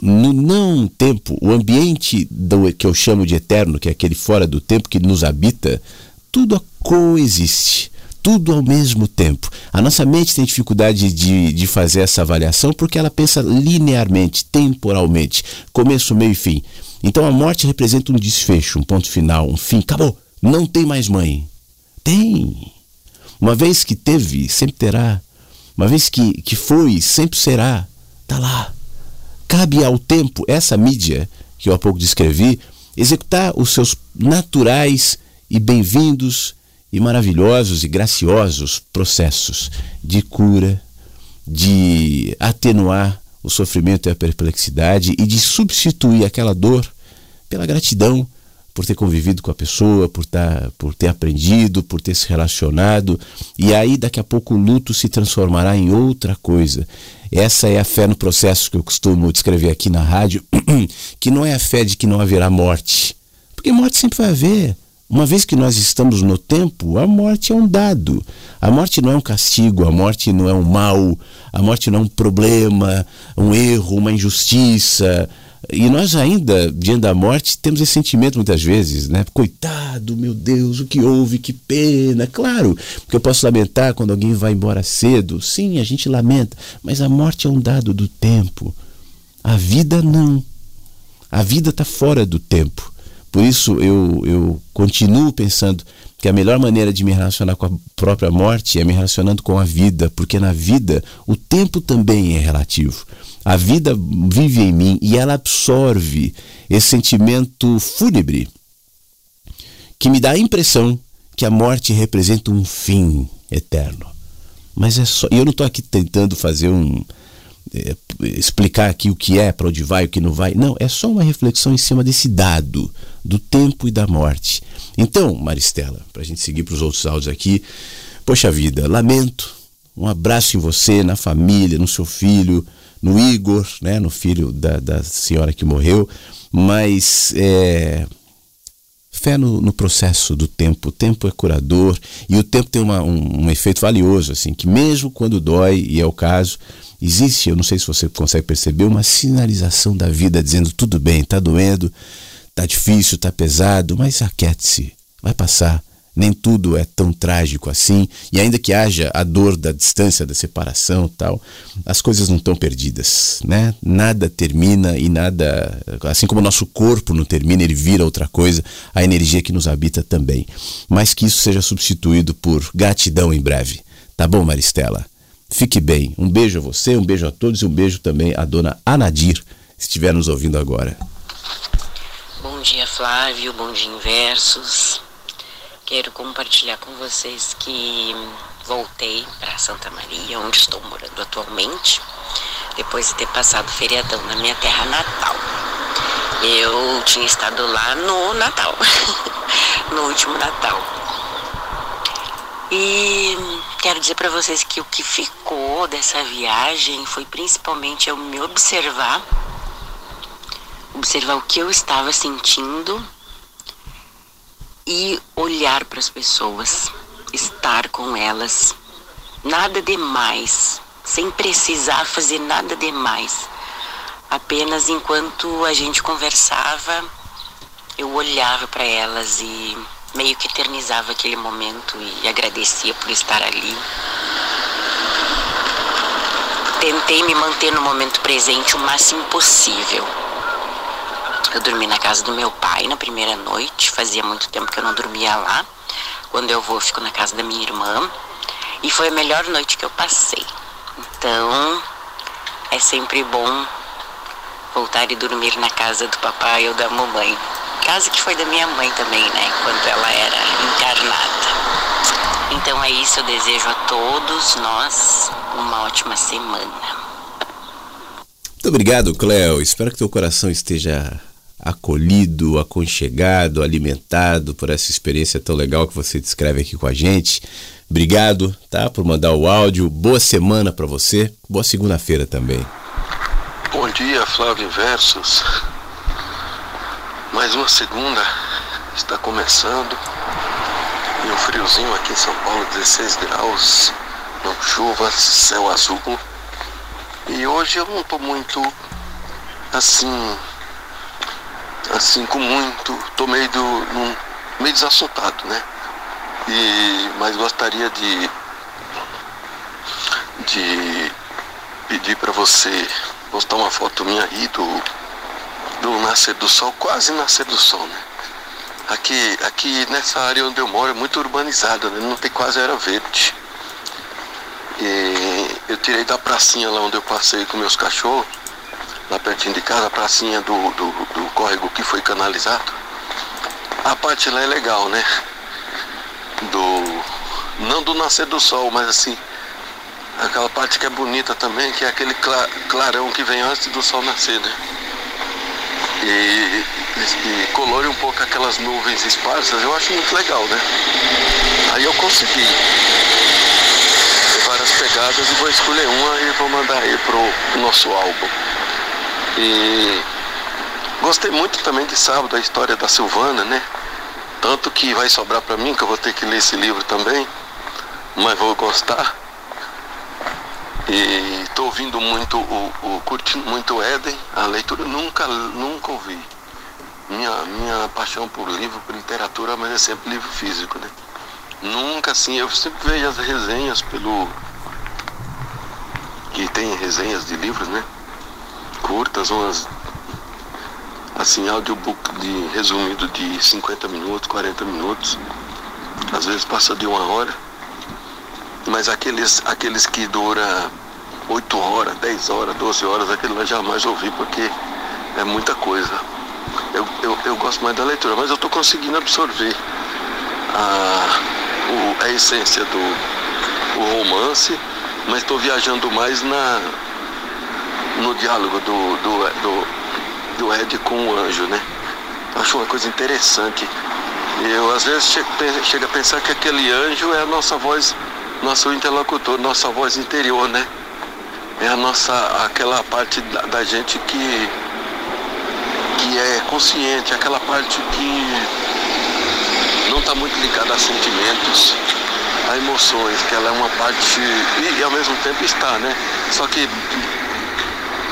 [SPEAKER 4] No não tempo, o ambiente do, que eu chamo de eterno, que é aquele fora do tempo que nos habita, tudo coexiste tudo ao mesmo tempo. A nossa mente tem dificuldade de, de fazer essa avaliação porque ela pensa linearmente, temporalmente, começo, meio e fim. Então a morte representa um desfecho, um ponto final, um fim. Acabou. Não tem mais mãe. Tem. Uma vez que teve, sempre terá. Uma vez que, que foi, sempre será. Está lá. Cabe ao tempo, essa mídia que eu há pouco descrevi, executar os seus naturais e bem-vindos e maravilhosos e graciosos processos de cura, de atenuar o sofrimento e a perplexidade e de substituir aquela dor pela gratidão por ter convivido com a pessoa, por, tá, por ter aprendido, por ter se relacionado. E aí, daqui a pouco, o luto se transformará em outra coisa. Essa é a fé no processo que eu costumo descrever aqui na rádio, que não é a fé de que não haverá morte. Porque morte sempre vai haver. Uma vez que nós estamos no tempo, a morte é um dado. A morte não é um castigo, a morte não é um mal, a morte não é um problema, um erro, uma injustiça. E nós ainda, diante da morte, temos esse sentimento muitas vezes, né? Coitado, meu Deus, o que houve, que pena. Claro, porque eu posso lamentar quando alguém vai embora cedo. Sim, a gente lamenta, mas a morte é um dado do tempo. A vida não. A vida está fora do tempo. Por isso eu, eu continuo pensando que a melhor maneira de me relacionar com a própria morte é me relacionando com a vida, porque na vida o tempo também é relativo. A vida vive em mim e ela absorve esse sentimento fúnebre que me dá a impressão que a morte representa um fim eterno. Mas é só. E eu não estou aqui tentando fazer um, explicar aqui o que é, para onde vai, o que não vai. Não, é só uma reflexão em cima desse dado do tempo e da morte. Então, Maristela, para a gente seguir para os outros áudios aqui, poxa vida, lamento. Um abraço em você, na família, no seu filho, no Igor, né, no filho da, da senhora que morreu. Mas é, fé no, no, processo do tempo. O tempo é curador e o tempo tem uma, um, um efeito valioso, assim, que mesmo quando dói, e é o caso, existe, eu não sei se você consegue perceber, uma sinalização da vida dizendo tudo bem, está doendo, está difícil, está pesado, mas aquiete-se, vai passar. Nem tudo é tão trágico assim, e ainda que haja a dor da distância, da separação, tal, as coisas não estão perdidas, né? Nada termina e nada, assim como o nosso corpo não termina, ele vira outra coisa, a energia que nos habita também. Mas que isso seja substituído por gratidão em breve. Tá bom, Maristela? Fique bem. Um beijo a você, um beijo a todos e um beijo também à dona Anadir, se estiver nos ouvindo agora.
[SPEAKER 11] Bom dia, Flávio. Bom dia, Inversos. Quero compartilhar com vocês que voltei para Santa Maria, onde estou morando atualmente. depois de ter passado feriadão na minha terra natal. Eu tinha estado lá no Natal, no último Natal. E quero dizer para vocês que o que ficou dessa viagem foi principalmente eu me observar, observar o que eu estava sentindo e olhar para as pessoas, estar com elas. Nada demais, sem precisar fazer nada demais. Apenas enquanto a gente conversava, eu olhava para elas e meio que eternizava aquele momento e agradecia por estar ali. Tentei me manter no momento presente o máximo possível. Eu dormi na casa do meu pai na primeira noite, fazia muito tempo que eu não dormia lá. Quando eu vou, eu fico na casa da minha irmã. E foi a melhor noite que eu passei. Então, é sempre bom voltar e dormir na casa do papai ou da mamãe. Casa que foi da minha mãe também, né? Quando ela era encarnada. Então é isso, eu desejo a todos nós uma ótima semana.
[SPEAKER 4] Muito obrigado, Cléo. Espero que teu coração esteja acolhido, aconchegado, alimentado por essa experiência tão legal que você descreve aqui com a gente. Obrigado, tá, por mandar o áudio. Boa semana para você. Boa segunda-feira também.
[SPEAKER 12] Bom dia, Flávio Versos. Mais uma segunda está começando. E um friozinho aqui em São Paulo, 16 graus, não chuva, céu azul. E hoje eu não estou muito assim assim, com muito, tô meio, do, num, meio desassustado, né? E, mas gostaria de, de pedir para você postar uma foto minha aí do, do nascer do sol, quase nascer do sol, né? Aqui, aqui nessa área onde eu moro é muito urbanizada, né? não tem quase era verde. E eu tirei da pracinha lá onde eu passei com meus cachorros lá pertinho de casa, a pracinha do, do, do córrego que foi canalizado. A parte lá é legal, né? Do. Não do nascer do sol, mas assim. Aquela parte que é bonita também, que é aquele clarão que vem antes do sol nascer, né? E, e colore um pouco aquelas nuvens esparsas, eu acho muito legal, né? Aí eu consegui várias pegadas e vou escolher uma e vou mandar aí pro nosso álbum. E gostei muito também de sábado a história da Silvana, né? Tanto que vai sobrar para mim, que eu vou ter que ler esse livro também, mas vou gostar. E estou ouvindo muito, o, o, curtindo muito Éden, a leitura nunca, nunca ouvi. Minha, minha paixão por livro, por literatura, mas é sempre livro físico, né? Nunca assim, eu sempre vejo as resenhas pelo. que tem resenhas de livros, né? curtas, umas assim, audiobook de resumido de 50 minutos, 40 minutos. Às vezes passa de uma hora. Mas aqueles, aqueles que dura 8 horas, 10 horas, 12 horas, aquele eu jamais ouvi porque é muita coisa. Eu, eu, eu gosto mais da leitura, mas eu estou conseguindo absorver a, o, a essência do romance, mas estou viajando mais na, no diálogo do, do, do, do Ed com o anjo, né? Acho uma coisa interessante. Eu às vezes chego, a pensar que aquele anjo é a nossa voz, nosso interlocutor, nossa voz interior, né? É a nossa, aquela parte da, da gente que, que é consciente, aquela parte que não está muito ligada a sentimentos, a emoções, que ela é uma parte, e, e ao mesmo tempo está, né? Só que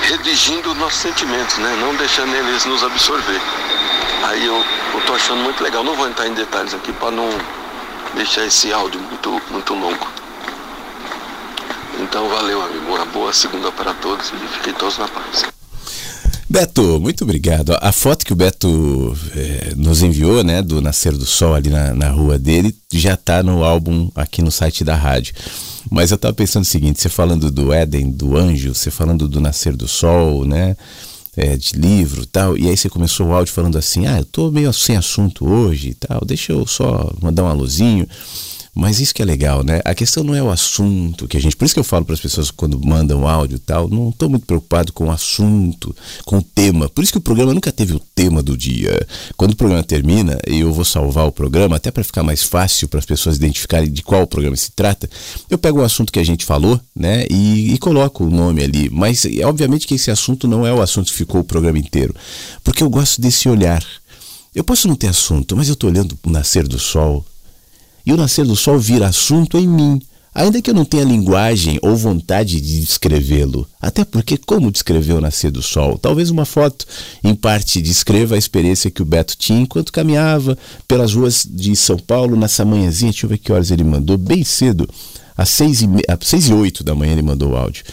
[SPEAKER 12] redigindo nossos sentimentos, né? Não deixando eles nos absorver. Aí eu, eu tô achando muito legal. Não vou entrar em detalhes aqui para não deixar esse áudio muito, muito longo. Então valeu, amigo. Uma boa segunda para todos e fiquem todos na paz.
[SPEAKER 4] Beto, muito obrigado. A foto que o Beto é, nos enviou, né, do nascer do sol ali na, na rua dele, já está no álbum aqui no site da rádio. Mas eu estava pensando o seguinte: você falando do Éden, do anjo, você falando do nascer do sol, né? É, de livro tal, e aí você começou o áudio falando assim, ah, eu tô meio sem assunto hoje e tal, deixa eu só mandar um alôzinho. Mas isso que é legal, né? A questão não é o assunto que a gente. Por isso que eu falo para as pessoas quando mandam áudio e tal, não estou muito preocupado com o assunto, com o tema. Por isso que o programa nunca teve o tema do dia. Quando o programa termina, eu vou salvar o programa, até para ficar mais fácil para as pessoas identificarem de qual programa se trata. Eu pego o assunto que a gente falou, né? E, e coloco o nome ali. Mas, obviamente, que esse assunto não é o assunto que ficou o programa inteiro. Porque eu gosto desse olhar. Eu posso não ter assunto, mas eu estou olhando o nascer do sol, e o nascer do sol vira assunto em mim, ainda que eu não tenha linguagem ou vontade de descrevê-lo. Até porque, como descrever o nascer do sol? Talvez uma foto, em parte, descreva a experiência que o Beto tinha enquanto caminhava pelas ruas de São Paulo nessa manhãzinha. Deixa eu ver que horas ele mandou, bem cedo, às seis e, às seis e oito da manhã ele mandou o áudio.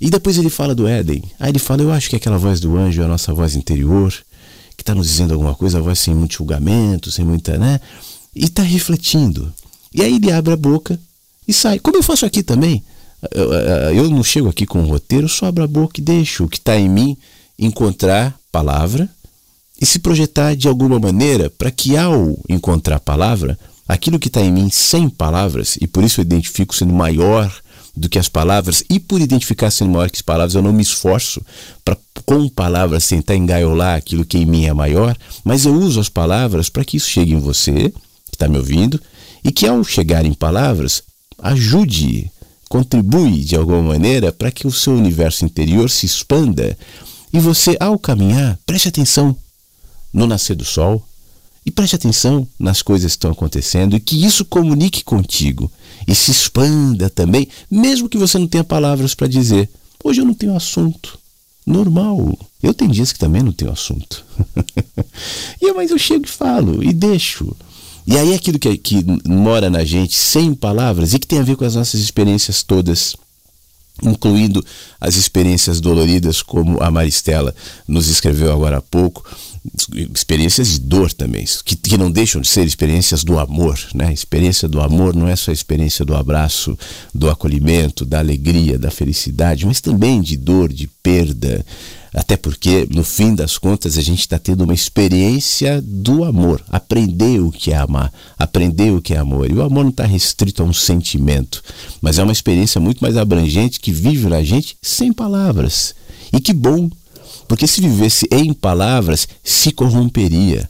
[SPEAKER 4] E depois ele fala do Éden. Aí ele fala: Eu acho que aquela voz do anjo é a nossa voz interior, que está nos dizendo alguma coisa, a voz sem muito julgamento, sem muita, né? E está refletindo. E aí ele abre a boca e sai. Como eu faço aqui também. Eu não chego aqui com um roteiro, só abro a boca e deixo o que está em mim encontrar palavra e se projetar de alguma maneira para que ao encontrar palavra, aquilo que está em mim sem palavras, e por isso eu identifico sendo maior do que as palavras, e por identificar sendo maior que as palavras, eu não me esforço para com palavras tentar engaiolar aquilo que em mim é maior, mas eu uso as palavras para que isso chegue em você está me ouvindo e que ao chegar em palavras ajude, contribui de alguma maneira para que o seu universo interior se expanda e você ao caminhar preste atenção no nascer do sol e preste atenção nas coisas que estão acontecendo e que isso comunique contigo e se expanda também, mesmo que você não tenha palavras para dizer. Hoje eu não tenho assunto. Normal. Eu tenho dias que também não tenho assunto. e mas eu chego e falo e deixo. E aí aquilo que, que mora na gente sem palavras e que tem a ver com as nossas experiências todas incluindo as experiências doloridas, como a Maristela nos escreveu agora há pouco, experiências de dor também, que, que não deixam de ser experiências do amor. Né? A experiência do amor não é só a experiência do abraço, do acolhimento, da alegria, da felicidade, mas também de dor, de perda. Até porque, no fim das contas, a gente está tendo uma experiência do amor. Aprender o que é amar, aprender o que é amor. E o amor não está restrito a um sentimento, mas é uma experiência muito mais abrangente que vive na gente sem palavras. E que bom porque se vivesse em palavras, se corromperia.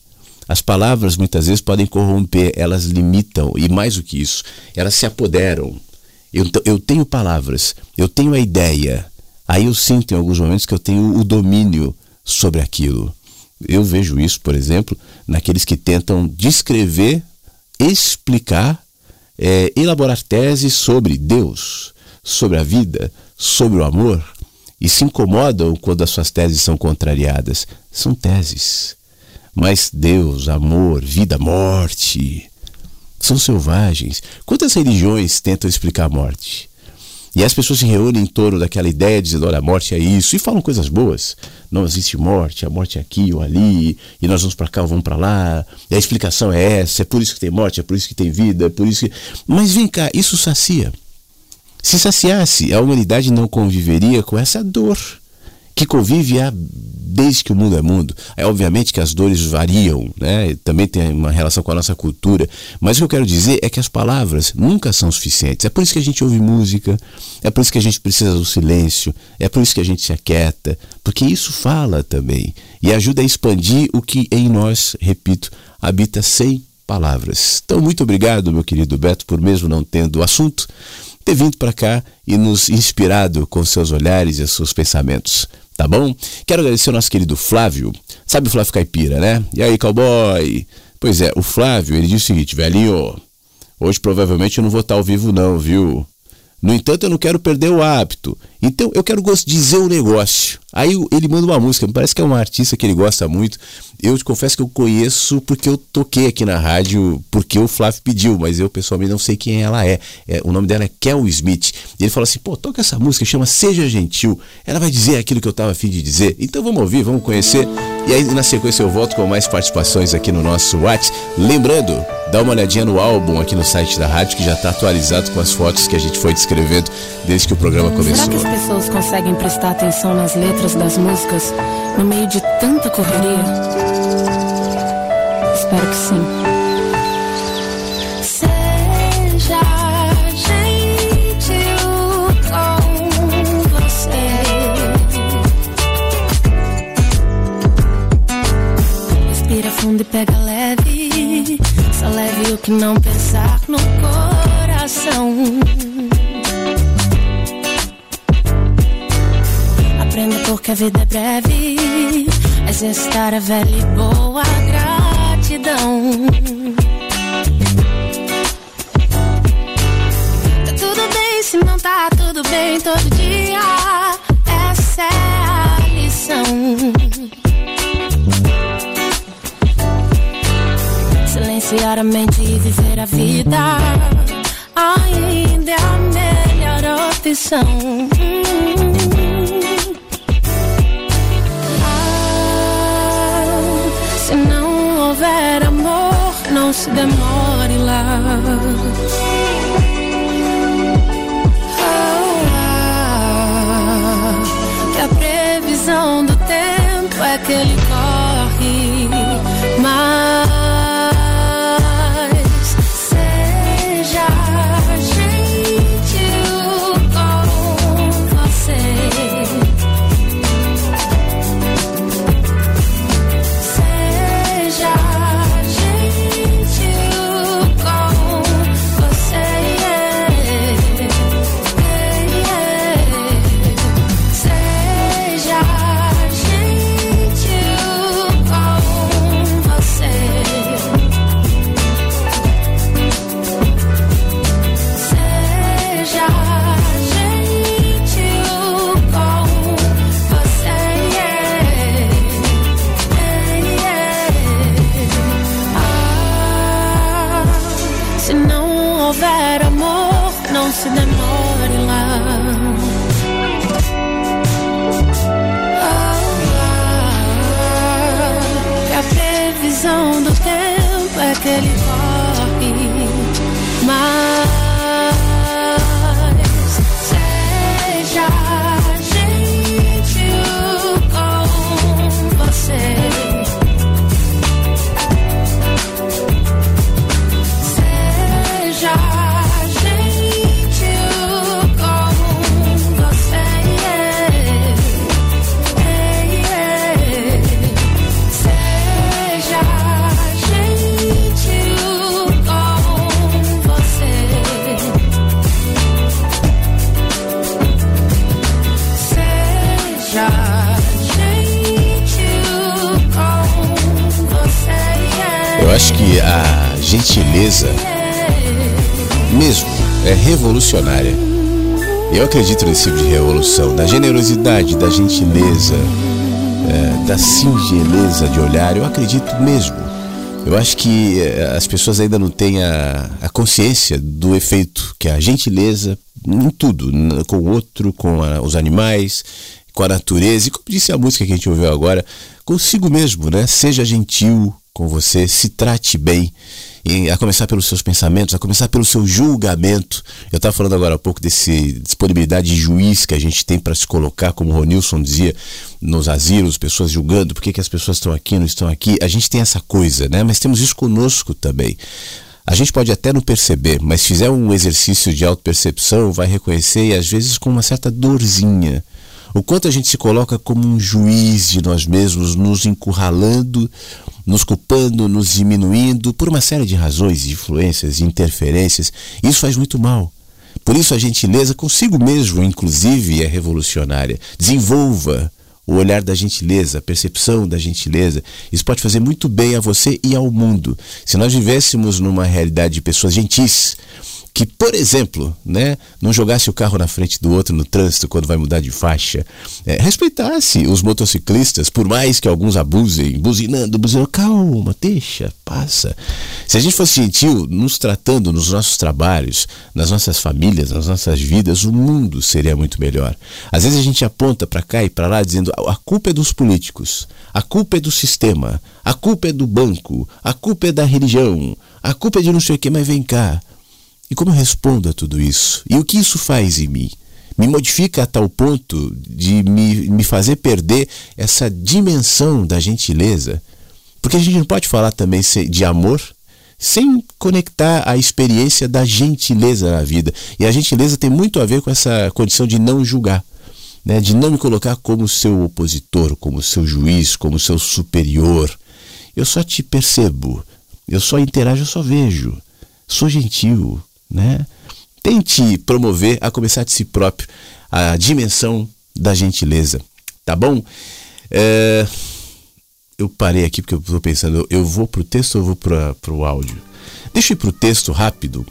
[SPEAKER 4] As palavras muitas vezes podem corromper, elas limitam, e mais do que isso, elas se apoderam. Eu, eu tenho palavras, eu tenho a ideia, aí eu sinto em alguns momentos que eu tenho o domínio sobre aquilo. Eu vejo isso, por exemplo, naqueles que tentam descrever, explicar, é, elaborar teses sobre Deus, sobre a vida, sobre o amor e se incomodam quando as suas teses são contrariadas. São teses. Mas Deus, amor, vida, morte são selvagens. Quantas religiões tentam explicar a morte? E as pessoas se reúnem em torno daquela ideia, dizendo: olha, a morte é isso, e falam coisas boas. Não existe morte, a morte é aqui ou ali, e nós vamos para cá ou vamos para lá, e a explicação é essa, é por isso que tem morte, é por isso que tem vida, é por isso que. Mas vem cá, isso sacia. Se saciasse, a humanidade não conviveria com essa dor que convive há, desde que o mundo é mundo. É obviamente que as dores variam, né? Também tem uma relação com a nossa cultura, mas o que eu quero dizer é que as palavras nunca são suficientes. É por isso que a gente ouve música, é por isso que a gente precisa do silêncio, é por isso que a gente se aquieta, porque isso fala também e ajuda a expandir o que em nós, repito, habita sem palavras. Então, muito obrigado, meu querido Beto, por mesmo não tendo assunto, ter vindo para cá e nos inspirado com seus olhares e seus pensamentos. Tá bom? Quero agradecer ao nosso querido Flávio. Sabe o Flávio Caipira, né? E aí, cowboy? Pois é, o Flávio, ele disse o seguinte, velhinho, hoje provavelmente eu não vou estar ao vivo não, viu? No entanto, eu não quero perder o hábito. Então, eu quero dizer um negócio. Aí ele manda uma música, me parece que é uma artista que ele gosta muito. Eu te confesso que eu conheço porque eu toquei aqui na rádio, porque o Flávio pediu, mas eu pessoalmente não sei quem ela é. é o nome dela é Kel Smith. E ele falou assim: pô, toca essa música, chama Seja Gentil. Ela vai dizer aquilo que eu estava afim de dizer. Então vamos ouvir, vamos conhecer. E aí, na sequência, eu volto com mais participações aqui no nosso WhatsApp. Lembrando, dá uma olhadinha no álbum aqui no site da rádio, que já está atualizado com as fotos que a gente foi descrevendo desde que o programa começou.
[SPEAKER 13] Será que as pessoas conseguem prestar atenção nas letras letras das músicas no meio de tanta correria? Espero que sim. fundo e pega leve. Só leve o que não pensar no coração. Aprenda porque a vida é breve. Exercitar a velha e boa gratidão. Tá tudo bem se não tá tudo bem todo dia. Essa é a lição. Silenciar a mente e viver a vida ainda é a melhor opção. Ah, se demore lá. Ah, que a previsão do tempo é que ele a
[SPEAKER 4] gentileza, mesmo, é revolucionária. Eu acredito nesse tipo de revolução, da generosidade, da gentileza, é, da singeleza de olhar. Eu acredito mesmo. Eu acho que é, as pessoas ainda não têm a, a consciência do efeito que a gentileza, em tudo, com o outro, com a- os animais, com a natureza, e como disse a música que a gente ouviu agora, consigo mesmo, né? Seja gentil com você, se trate bem, e a começar pelos seus pensamentos, a começar pelo seu julgamento. Eu estava falando agora há pouco desse disponibilidade de juiz que a gente tem para se colocar, como o Ronilson dizia, nos asilos, pessoas julgando por que, que as pessoas estão aqui, não estão aqui. A gente tem essa coisa, né? Mas temos isso conosco também. A gente pode até não perceber, mas se fizer um exercício de autopercepção, vai reconhecer e às vezes com uma certa dorzinha. O quanto a gente se coloca como um juiz de nós mesmos, nos encurralando, nos culpando, nos diminuindo, por uma série de razões, influências, interferências. Isso faz muito mal. Por isso a gentileza consigo mesmo, inclusive, é revolucionária. Desenvolva o olhar da gentileza, a percepção da gentileza. Isso pode fazer muito bem a você e ao mundo. Se nós vivêssemos numa realidade de pessoas gentis, que, por exemplo, né, não jogasse o carro na frente do outro no trânsito quando vai mudar de faixa, é, respeitasse os motociclistas, por mais que alguns abusem, buzinando, buzinando, calma, deixa, passa. Se a gente fosse gentil, nos tratando nos nossos trabalhos, nas nossas famílias, nas nossas vidas, o mundo seria muito melhor. Às vezes a gente aponta para cá e para lá dizendo a culpa é dos políticos, a culpa é do sistema, a culpa é do banco, a culpa é da religião, a culpa é de não sei o que, mas vem cá. E como eu respondo a tudo isso? E o que isso faz em mim? Me modifica a tal ponto de me, me fazer perder essa dimensão da gentileza? Porque a gente não pode falar também de amor sem conectar a experiência da gentileza na vida. E a gentileza tem muito a ver com essa condição de não julgar. Né, de não me colocar como seu opositor, como seu juiz, como seu superior. Eu só te percebo. Eu só interajo, eu só vejo. Sou gentil, né? Tente promover, a começar de si próprio, a dimensão da gentileza, tá bom? É, eu parei aqui porque eu estou pensando, eu vou pro texto ou vou para o áudio? Deixa eu ir pro texto rápido.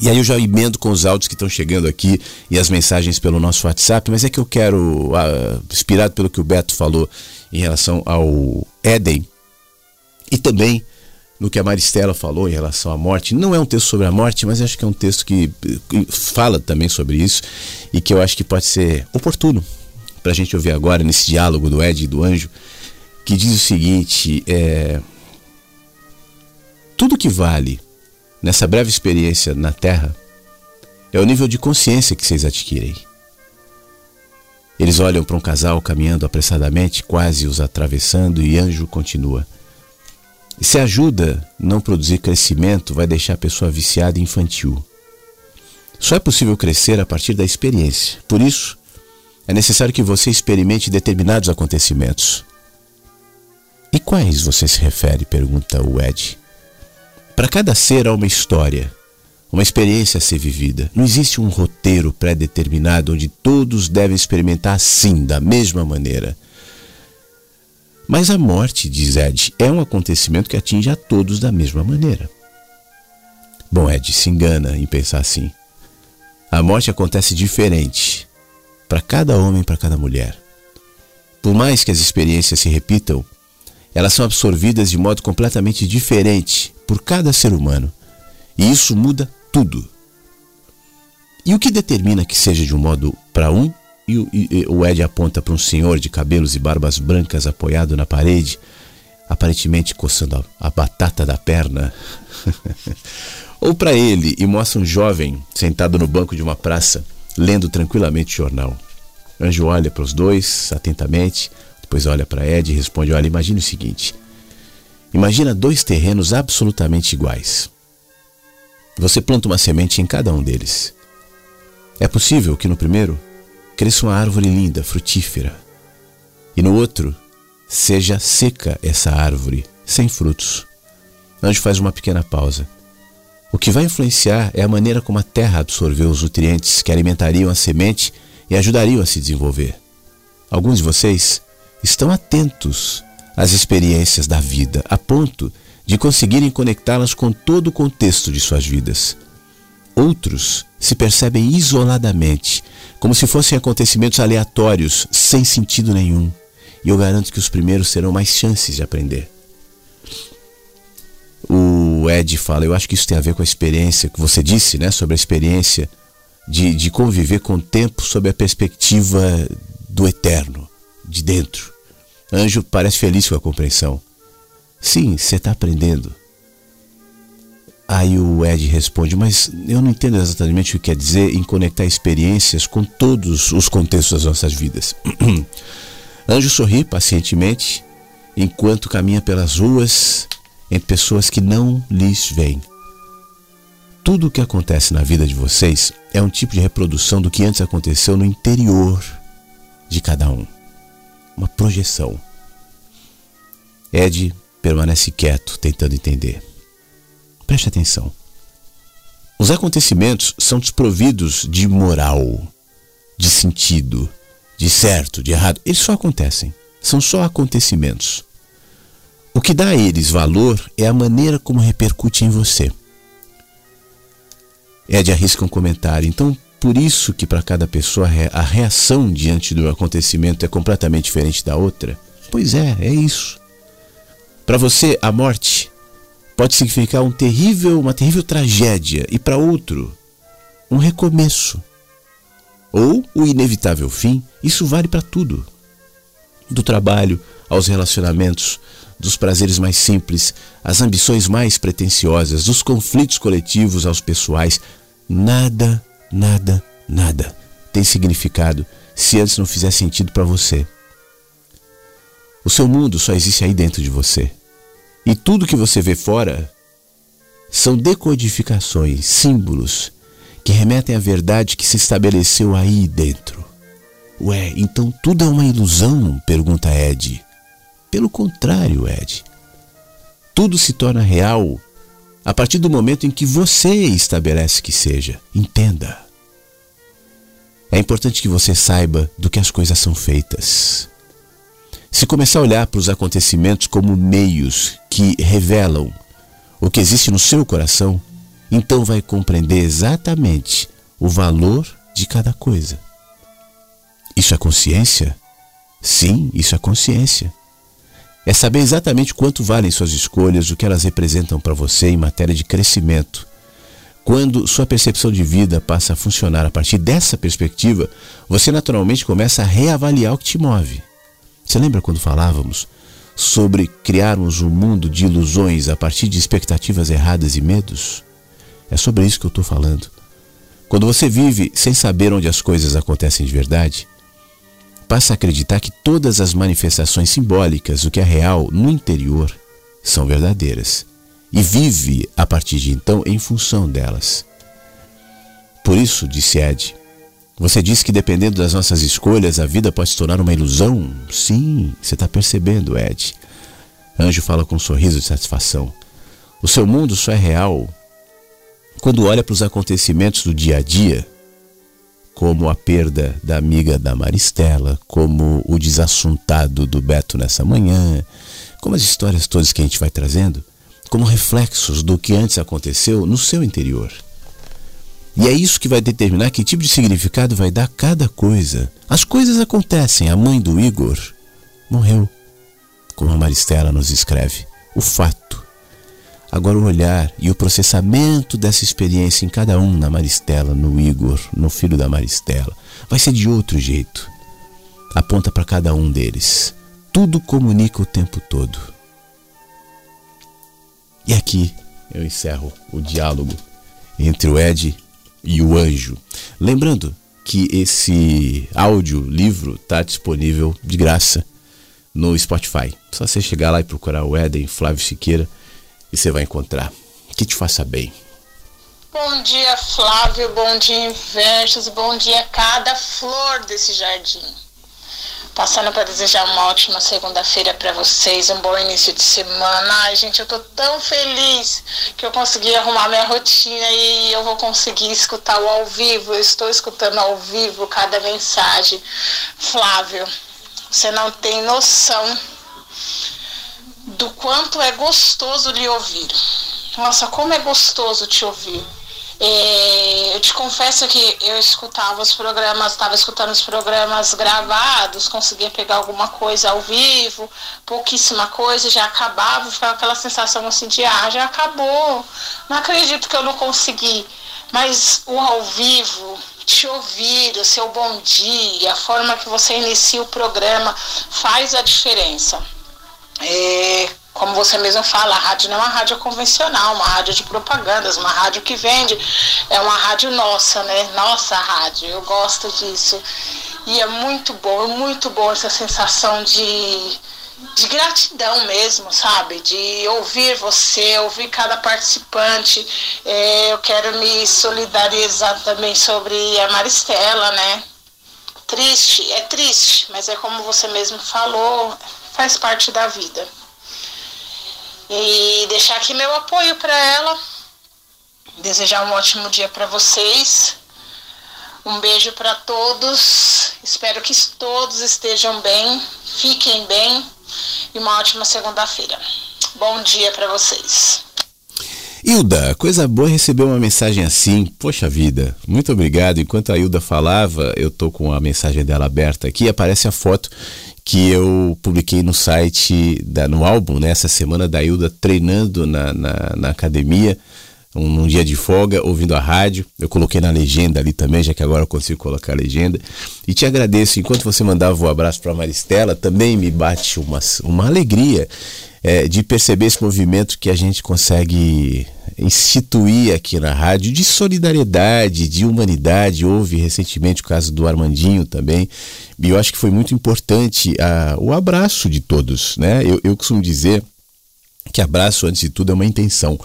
[SPEAKER 4] E aí eu já emendo com os áudios que estão chegando aqui e as mensagens pelo nosso WhatsApp, mas é que eu quero, uh, inspirado pelo que o Beto falou em relação ao Éden, e também no que a Maristela falou em relação à morte. Não é um texto sobre a morte, mas acho que é um texto que fala também sobre isso e que eu acho que pode ser oportuno para a gente ouvir agora nesse diálogo do Ed e do Anjo, que diz o seguinte: é, tudo que vale nessa breve experiência na Terra é o nível de consciência que vocês adquirem. Eles olham para um casal caminhando apressadamente, quase os atravessando, e Anjo continua. Se ajuda não produzir crescimento, vai deixar a pessoa viciada e infantil. Só é possível crescer a partir da experiência. Por isso, é necessário que você experimente determinados acontecimentos. E quais você se refere? pergunta o Ed. Para cada ser há uma história, uma experiência a ser vivida. Não existe um roteiro pré-determinado onde todos devem experimentar assim, da mesma maneira. Mas a morte, diz Ed, é um acontecimento que atinge a todos da mesma maneira. Bom, Ed se engana em pensar assim. A morte acontece diferente para cada homem para cada mulher. Por mais que as experiências se repitam, elas são absorvidas de modo completamente diferente por cada ser humano. E isso muda tudo. E o que determina que seja de um modo para um e o, e, o Ed aponta para um senhor de cabelos e barbas brancas apoiado na parede, aparentemente coçando a, a batata da perna. Ou para ele e mostra um jovem sentado no banco de uma praça, lendo tranquilamente o jornal. Anjo olha para os dois atentamente, depois olha para Ed e responde: Olha, imagine o seguinte. Imagina dois terrenos absolutamente iguais. Você planta uma semente em cada um deles. É possível que no primeiro cresça uma árvore linda, frutífera, e no outro seja seca essa árvore, sem frutos. Anjo faz uma pequena pausa. O que vai influenciar é a maneira como a terra absorveu os nutrientes que alimentariam a semente e ajudariam a se desenvolver. Alguns de vocês estão atentos às experiências da vida, a ponto de conseguirem conectá-las com todo o contexto de suas vidas. Outros se percebem isoladamente como se fossem acontecimentos aleatórios, sem sentido nenhum. E eu garanto que os primeiros terão mais chances de aprender. O Ed fala, eu acho que isso tem a ver com a experiência que você disse, né, sobre a experiência de, de conviver com o tempo sob a perspectiva do eterno, de dentro. Anjo parece feliz com a compreensão. Sim, você está aprendendo. Aí o Ed responde, mas eu não entendo exatamente o que quer dizer em conectar experiências com todos os contextos das nossas vidas. Anjo sorri pacientemente enquanto caminha pelas ruas entre pessoas que não lhes veem. Tudo o que acontece na vida de vocês é um tipo de reprodução do que antes aconteceu no interior de cada um. Uma projeção. Ed permanece quieto, tentando entender. Preste atenção. Os acontecimentos são desprovidos de moral, de sentido, de certo, de errado. Eles só acontecem. São só acontecimentos. O que dá a eles valor é a maneira como repercute em você. Ed arrisca um comentário. Então, por isso que para cada pessoa a reação diante do acontecimento é completamente diferente da outra? Pois é, é isso. Para você, a morte pode significar um terrível, uma terrível tragédia e para outro, um recomeço. Ou o inevitável fim, isso vale para tudo. Do trabalho aos relacionamentos, dos prazeres mais simples, às ambições mais pretensiosas, dos conflitos coletivos aos pessoais, nada, nada, nada tem significado se antes não fizer sentido para você. O seu mundo só existe aí dentro de você. E tudo que você vê fora são decodificações, símbolos que remetem à verdade que se estabeleceu aí dentro. Ué, então tudo é uma ilusão? pergunta Ed. Pelo contrário, Ed. Tudo se torna real a partir do momento em que você estabelece que seja. Entenda. É importante que você saiba do que as coisas são feitas. Se começar a olhar para os acontecimentos como meios que revelam o que existe no seu coração, então vai compreender exatamente o valor de cada coisa. Isso é consciência? Sim, isso é consciência. É saber exatamente quanto valem suas escolhas, o que elas representam para você em matéria de crescimento. Quando sua percepção de vida passa a funcionar a partir dessa perspectiva, você naturalmente começa a reavaliar o que te move. Você lembra quando falávamos sobre criarmos um mundo de ilusões a partir de expectativas erradas e medos? É sobre isso que eu estou falando. Quando você vive sem saber onde as coisas acontecem de verdade, passa a acreditar que todas as manifestações simbólicas, o que é real no interior, são verdadeiras e vive a partir de então em função delas. Por isso, disse Ed, você disse que dependendo das nossas escolhas a vida pode se tornar uma ilusão? Sim, você está percebendo, Ed. Anjo fala com um sorriso de satisfação. O seu mundo só é real quando olha para os acontecimentos do dia a dia como a perda da amiga da Maristela, como o desassuntado do Beto nessa manhã, como as histórias todas que a gente vai trazendo, como reflexos do que antes aconteceu no seu interior. E é isso que vai determinar que tipo de significado vai dar cada coisa. As coisas acontecem. A mãe do Igor morreu, como a Maristela nos escreve. O fato Agora o olhar e o processamento dessa experiência em cada um, na Maristela, no Igor, no filho da Maristela, vai ser de outro jeito. Aponta para cada um deles. Tudo comunica o tempo todo. E aqui eu encerro o diálogo entre o Ed e o anjo. Lembrando que esse áudio livro está disponível de graça no Spotify. Só você chegar lá e procurar o Eden Flávio Siqueira e você vai encontrar. Que te faça bem.
[SPEAKER 14] Bom dia, Flávio. Bom dia, Inversos. Bom dia, cada flor desse jardim. Passando para desejar uma ótima segunda-feira para vocês, um bom início de semana. Ai, gente, eu tô tão feliz que eu consegui arrumar minha rotina e eu vou conseguir escutar o ao vivo. Eu estou escutando ao vivo cada mensagem. Flávio, você não tem noção do quanto é gostoso lhe ouvir. Nossa, como é gostoso te ouvir. Eu te confesso que eu escutava os programas, estava escutando os programas gravados, conseguia pegar alguma coisa ao vivo, pouquíssima coisa, já acabava, ficava aquela sensação assim de ah, já acabou. Não acredito que eu não consegui. Mas o ao vivo, te ouvir, o seu bom dia, a forma que você inicia o programa faz a diferença. É, como você mesmo fala, a rádio não é uma rádio convencional, uma rádio de propagandas, uma rádio que vende, é uma rádio nossa, né? Nossa rádio, eu gosto disso. E é muito bom, muito bom essa sensação de, de gratidão mesmo, sabe? De ouvir você, ouvir cada participante. É, eu quero me solidarizar também sobre a Maristela, né? Triste, é triste, mas é como você mesmo falou, faz parte da vida. E deixar aqui meu apoio para ela. Desejar um ótimo dia para vocês. Um beijo para todos. Espero que todos estejam bem, fiquem bem e uma ótima segunda-feira. Bom dia para vocês.
[SPEAKER 4] Hilda, coisa boa receber uma mensagem assim. Poxa vida, muito obrigado. Enquanto a Hilda falava, eu tô com a mensagem dela aberta aqui, aparece a foto que eu publiquei no site, da, no álbum, né, semana da Hilda treinando na, na, na academia, um, num dia de folga, ouvindo a rádio. Eu coloquei na legenda ali também, já que agora eu consigo colocar a legenda. E te agradeço, enquanto você mandava o um abraço para Maristela, também me bate uma, uma alegria é, de perceber esse movimento que a gente consegue instituir aqui na rádio de solidariedade, de humanidade. Houve recentemente o caso do Armandinho também. E eu acho que foi muito importante a, o abraço de todos. Né? Eu, eu costumo dizer que abraço, antes de tudo, é uma intenção.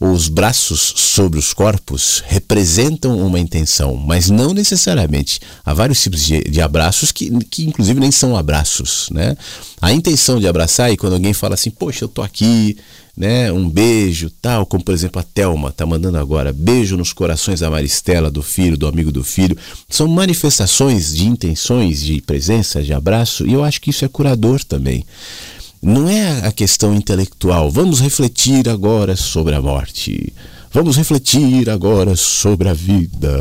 [SPEAKER 4] os braços sobre os corpos representam uma intenção, mas não necessariamente. Há vários tipos de, de abraços que, que, inclusive, nem são abraços. Né? A intenção de abraçar, e quando alguém fala assim, poxa, eu tô aqui, né, um beijo, tal, como por exemplo a Telma tá mandando agora, beijo nos corações da Maristela, do filho, do amigo do filho, são manifestações de intenções, de presença, de abraço, e eu acho que isso é curador também. Não é a questão intelectual. Vamos refletir agora sobre a morte. Vamos refletir agora sobre a vida.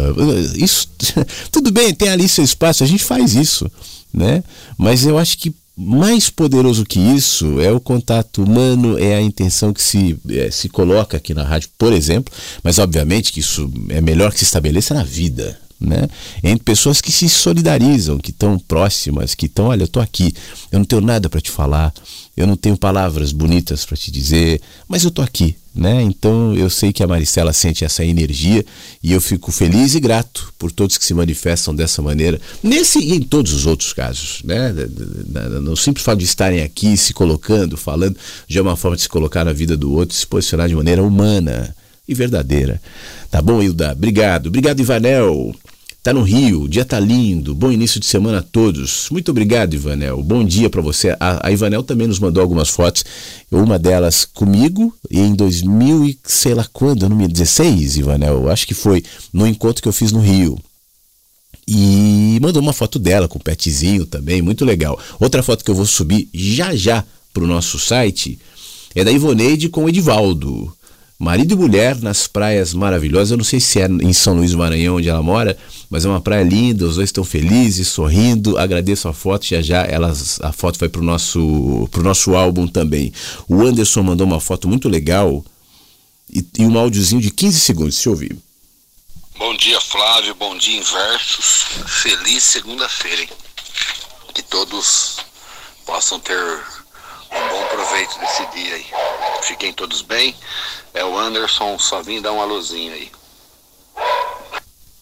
[SPEAKER 4] Isso, tudo bem, tem ali seu espaço, a gente faz isso, né? Mas eu acho que mais poderoso que isso é o contato humano, é a intenção que se, é, se coloca aqui na rádio, por exemplo, mas obviamente que isso é melhor que se estabeleça na vida, né? Entre pessoas que se solidarizam, que estão próximas, que estão, olha, eu estou aqui, eu não tenho nada para te falar, eu não tenho palavras bonitas para te dizer, mas eu estou aqui, né? Então eu sei que a Maricela sente essa energia e eu fico feliz e grato por todos que se manifestam dessa maneira, nesse e em todos os outros casos, né? No simples fato de estarem aqui, se colocando, falando, já é uma forma de se colocar na vida do outro, se posicionar de maneira humana e verdadeira. Tá bom, Hilda? Obrigado. Obrigado, Ivanel. Tá no Rio, o dia tá lindo. Bom início de semana a todos. Muito obrigado, Ivanel. Bom dia para você. A, a, Ivanel também nos mandou algumas fotos. Uma delas comigo em 2000 e sei lá quando, 2016, Ivanel. Acho que foi no encontro que eu fiz no Rio. E mandou uma foto dela com o petzinho também, muito legal. Outra foto que eu vou subir já já pro nosso site é da Ivoneide com o Edivaldo. Marido e mulher nas praias maravilhosas. Eu não sei se é em São Luís do Maranhão onde ela mora, mas é uma praia linda. Os dois estão felizes, sorrindo. Agradeço a foto. Já já elas, a foto vai para o nosso, pro nosso álbum também. O Anderson mandou uma foto muito legal e, e um áudiozinho de 15 segundos. Eu ouvir.
[SPEAKER 15] Bom dia, Flávio. Bom dia, Inversos. Feliz segunda-feira. Que todos possam ter um bom proveito desse dia aí. Fiquem todos bem. É o Anderson, só vim dar uma luzinha aí.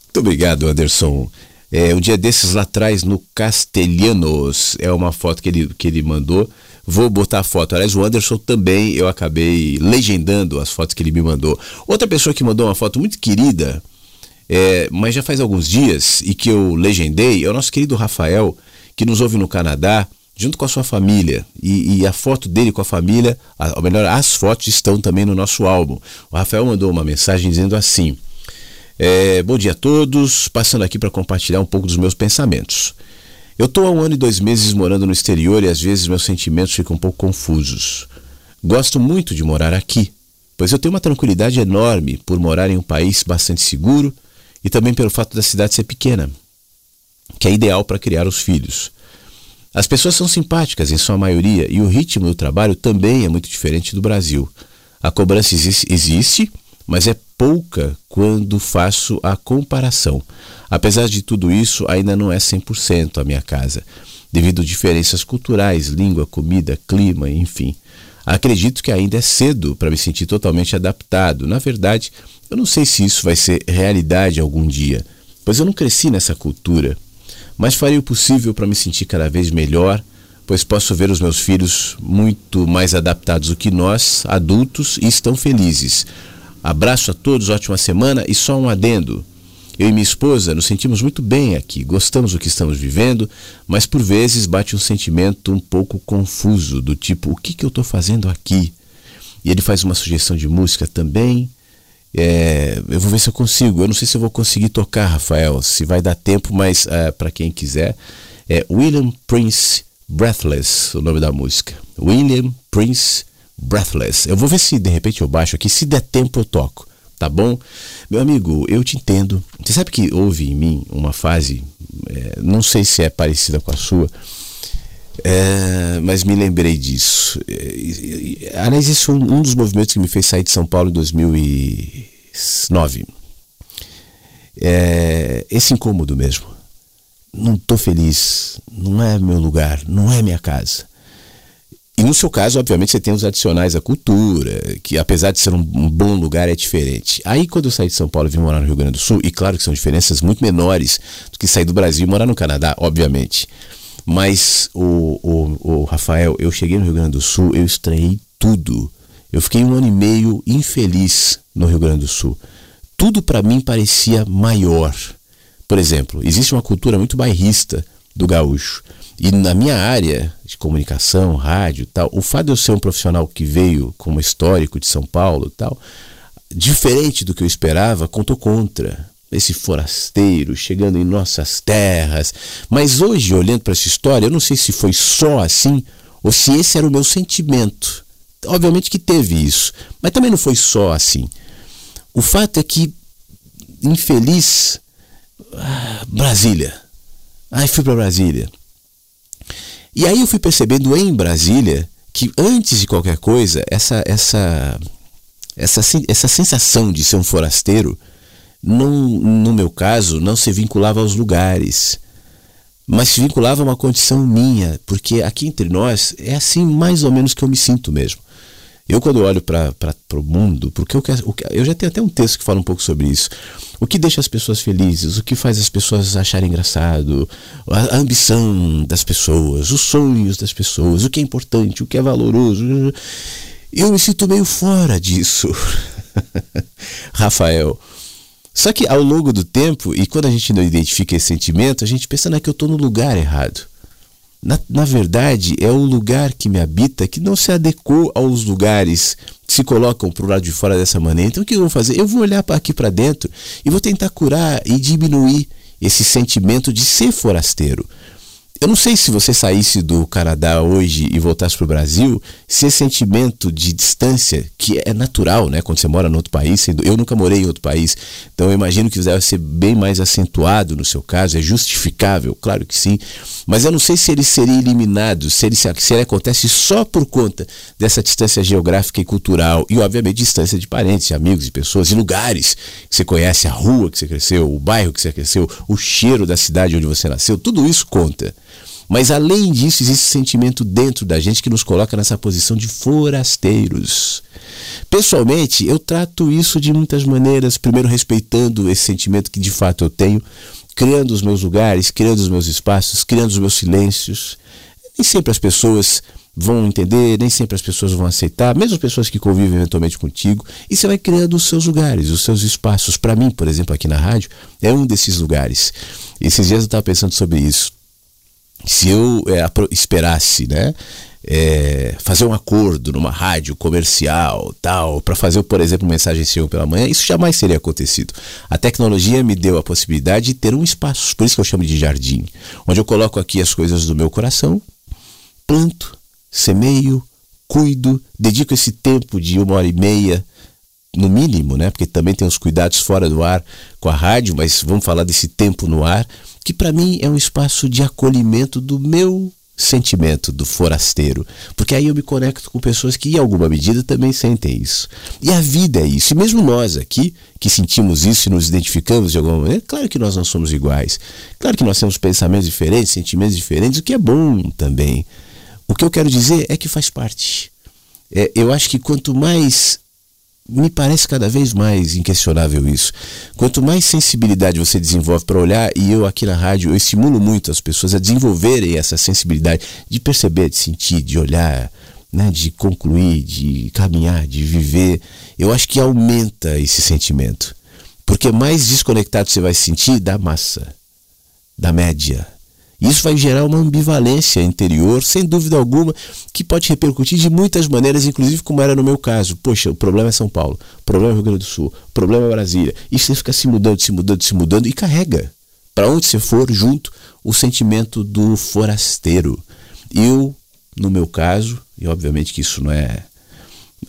[SPEAKER 4] Muito obrigado, Anderson. É, um dia desses lá atrás no Castelhanos, é uma foto que ele, que ele mandou. Vou botar a foto. Aliás, o Anderson também, eu acabei legendando as fotos que ele me mandou. Outra pessoa que mandou uma foto muito querida, é, mas já faz alguns dias, e que eu legendei, é o nosso querido Rafael, que nos ouve no Canadá junto com a sua família. E, e, a foto dele com a família, a, ou melhor, as fotos estão também no nosso álbum. O Rafael mandou uma mensagem dizendo assim: é, Bom dia a todos, passando aqui para compartilhar um pouco dos meus pensamentos. Eu estou há um ano e dois meses morando no exterior e às vezes meus sentimentos ficam um pouco confusos. Gosto muito de morar aqui, pois eu tenho uma tranquilidade enorme por morar em um país bastante seguro e também pelo fato da cidade ser pequena, que é ideal para criar os filhos. As pessoas são simpáticas em sua maioria e o ritmo do trabalho também é muito diferente do Brasil. A cobrança existe, mas é pouca quando faço a comparação. Apesar de tudo isso, ainda não é 100% a minha casa, devido a diferenças culturais, língua, comida, clima, enfim. Acredito que ainda é cedo para me sentir totalmente adaptado. Na verdade, eu não sei se isso vai ser realidade algum dia, pois eu não cresci nessa cultura mas farei o possível para me sentir cada vez melhor, pois posso ver os meus filhos muito mais adaptados do que nós, adultos, e estão felizes. Abraço a todos, ótima semana e só um adendo. Eu e minha esposa nos sentimos muito bem aqui, gostamos do que estamos vivendo, mas por vezes bate um sentimento um pouco confuso, do tipo: o que, que eu estou fazendo aqui? E ele faz uma sugestão de música também, é, eu vou ver se eu consigo. Eu não sei se eu vou conseguir tocar, Rafael, se vai dar tempo, mas é, para quem quiser, é William Prince Breathless, o nome da música. William Prince Breathless. Eu vou ver se de repente eu baixo aqui, se der tempo eu toco, tá bom? Meu amigo, eu te entendo. Você sabe que houve em mim uma fase, é, não sei se é parecida com a sua, é, mas me lembrei disso. É, aliás, isso é um, um dos movimentos que me fez sair de São Paulo em 2009. É, esse incômodo mesmo. Não estou feliz, não é meu lugar, não é minha casa. E no seu caso, obviamente, você tem os adicionais à cultura, que apesar de ser um, um, bom lugar, é diferente. Aí, quando eu saí de São Paulo e vim morar no Rio Grande do Sul, e claro que são diferenças muito menores do que sair do Brasil e morar no Canadá, obviamente. Mas, o, o, o Rafael, eu cheguei no Rio Grande do Sul, eu estranhei tudo. Eu fiquei um ano e meio infeliz no Rio Grande do Sul. Tudo para mim parecia maior. Por exemplo, existe uma cultura muito bairrista do gaúcho. E na minha área de comunicação, rádio e tal, o fato de eu ser um profissional que veio como histórico de São Paulo e tal, diferente do que eu esperava, contou contra. Esse forasteiro chegando em nossas terras. Mas hoje, olhando para essa história, eu não sei se foi só assim ou se esse era o meu sentimento. Obviamente que teve isso, mas também não foi só assim. O fato é que, infeliz, ah, Brasília. Aí fui para Brasília. E aí eu fui percebendo em Brasília que antes de qualquer coisa, essa essa essa, essa sensação de ser um forasteiro, não, no meu caso, não se vinculava aos lugares, mas se vinculava a uma condição minha, porque aqui entre nós é assim mais ou menos que eu me sinto mesmo. Eu, quando olho para o mundo, porque eu, quero, eu já tenho até um texto que fala um pouco sobre isso. O que deixa as pessoas felizes, o que faz as pessoas acharem engraçado, a, a ambição das pessoas, os sonhos das pessoas, o que é importante, o que é valoroso. Eu me sinto meio fora disso, Rafael. Só que ao longo do tempo, e quando a gente não identifica esse sentimento, a gente pensa, não é que eu estou no lugar errado. Na, na verdade, é o lugar que me habita que não se adequou aos lugares que se colocam para o lado de fora dessa maneira. Então, o que eu vou fazer? Eu vou olhar para aqui para dentro e vou tentar curar e diminuir esse sentimento de ser forasteiro. Eu não sei se você saísse do Canadá hoje e voltasse para o Brasil, se esse sentimento de distância, que é natural, né? Quando você mora em outro país, eu nunca morei em outro país, então eu imagino que deve ser bem mais acentuado no seu caso, é justificável, claro que sim, mas eu não sei se ele seria eliminado, se ele, se ele acontece só por conta dessa distância geográfica e cultural, e obviamente distância de parentes, de amigos, de pessoas, e lugares que você conhece, a rua que você cresceu, o bairro que você cresceu, o cheiro da cidade onde você nasceu, tudo isso conta. Mas além disso, existe esse sentimento dentro da gente que nos coloca nessa posição de forasteiros. Pessoalmente, eu trato isso de muitas maneiras, primeiro respeitando esse sentimento que de fato eu tenho, criando os meus lugares, criando os meus espaços, criando os meus silêncios. Nem sempre as pessoas vão entender, nem sempre as pessoas vão aceitar, mesmo as pessoas que convivem eventualmente contigo, e você vai criando os seus lugares, os seus espaços. Para mim, por exemplo, aqui na rádio, é um desses lugares. Esses dias eu estava pensando sobre isso se eu é, esperasse, né? É, fazer um acordo numa rádio comercial, tal, para fazer, por exemplo, mensagem seu pela manhã, isso jamais seria acontecido. A tecnologia me deu a possibilidade de ter um espaço, por isso que eu chamo de jardim, onde eu coloco aqui as coisas do meu coração, planto, semeio, cuido, dedico esse tempo de uma hora e meia no mínimo, né? Porque também tem os cuidados fora do ar com a rádio, mas vamos falar desse tempo no ar, que para mim é um espaço de acolhimento do meu sentimento do forasteiro, porque aí eu me conecto com pessoas que em alguma medida também sentem isso. E a vida é isso. E mesmo nós aqui, que sentimos isso e nos identificamos de alguma maneira, claro que nós não somos iguais. Claro que nós temos pensamentos diferentes, sentimentos diferentes, o que é bom também. O que eu quero dizer é que faz parte. É, eu acho que quanto mais me parece cada vez mais inquestionável isso. Quanto mais sensibilidade você desenvolve para olhar, e eu aqui na rádio, eu estimulo muito as pessoas a desenvolverem essa sensibilidade de perceber, de sentir, de olhar, né, de concluir, de caminhar, de viver. Eu acho que aumenta esse sentimento. Porque mais desconectado você vai se sentir da massa, da média isso vai gerar uma ambivalência interior, sem dúvida alguma, que pode repercutir de muitas maneiras, inclusive como era no meu caso. Poxa, o problema é São Paulo, o problema é Rio Grande do Sul, o problema é Brasília. E você fica se mudando, se mudando, se mudando e carrega. Para onde você for, junto, o sentimento do forasteiro. Eu, no meu caso, e obviamente que isso não é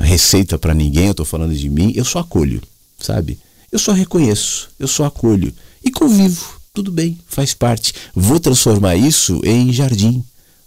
[SPEAKER 4] receita para ninguém, eu estou falando de mim, eu só acolho, sabe? Eu só reconheço, eu só acolho e convivo tudo bem, faz parte. Vou transformar isso em jardim.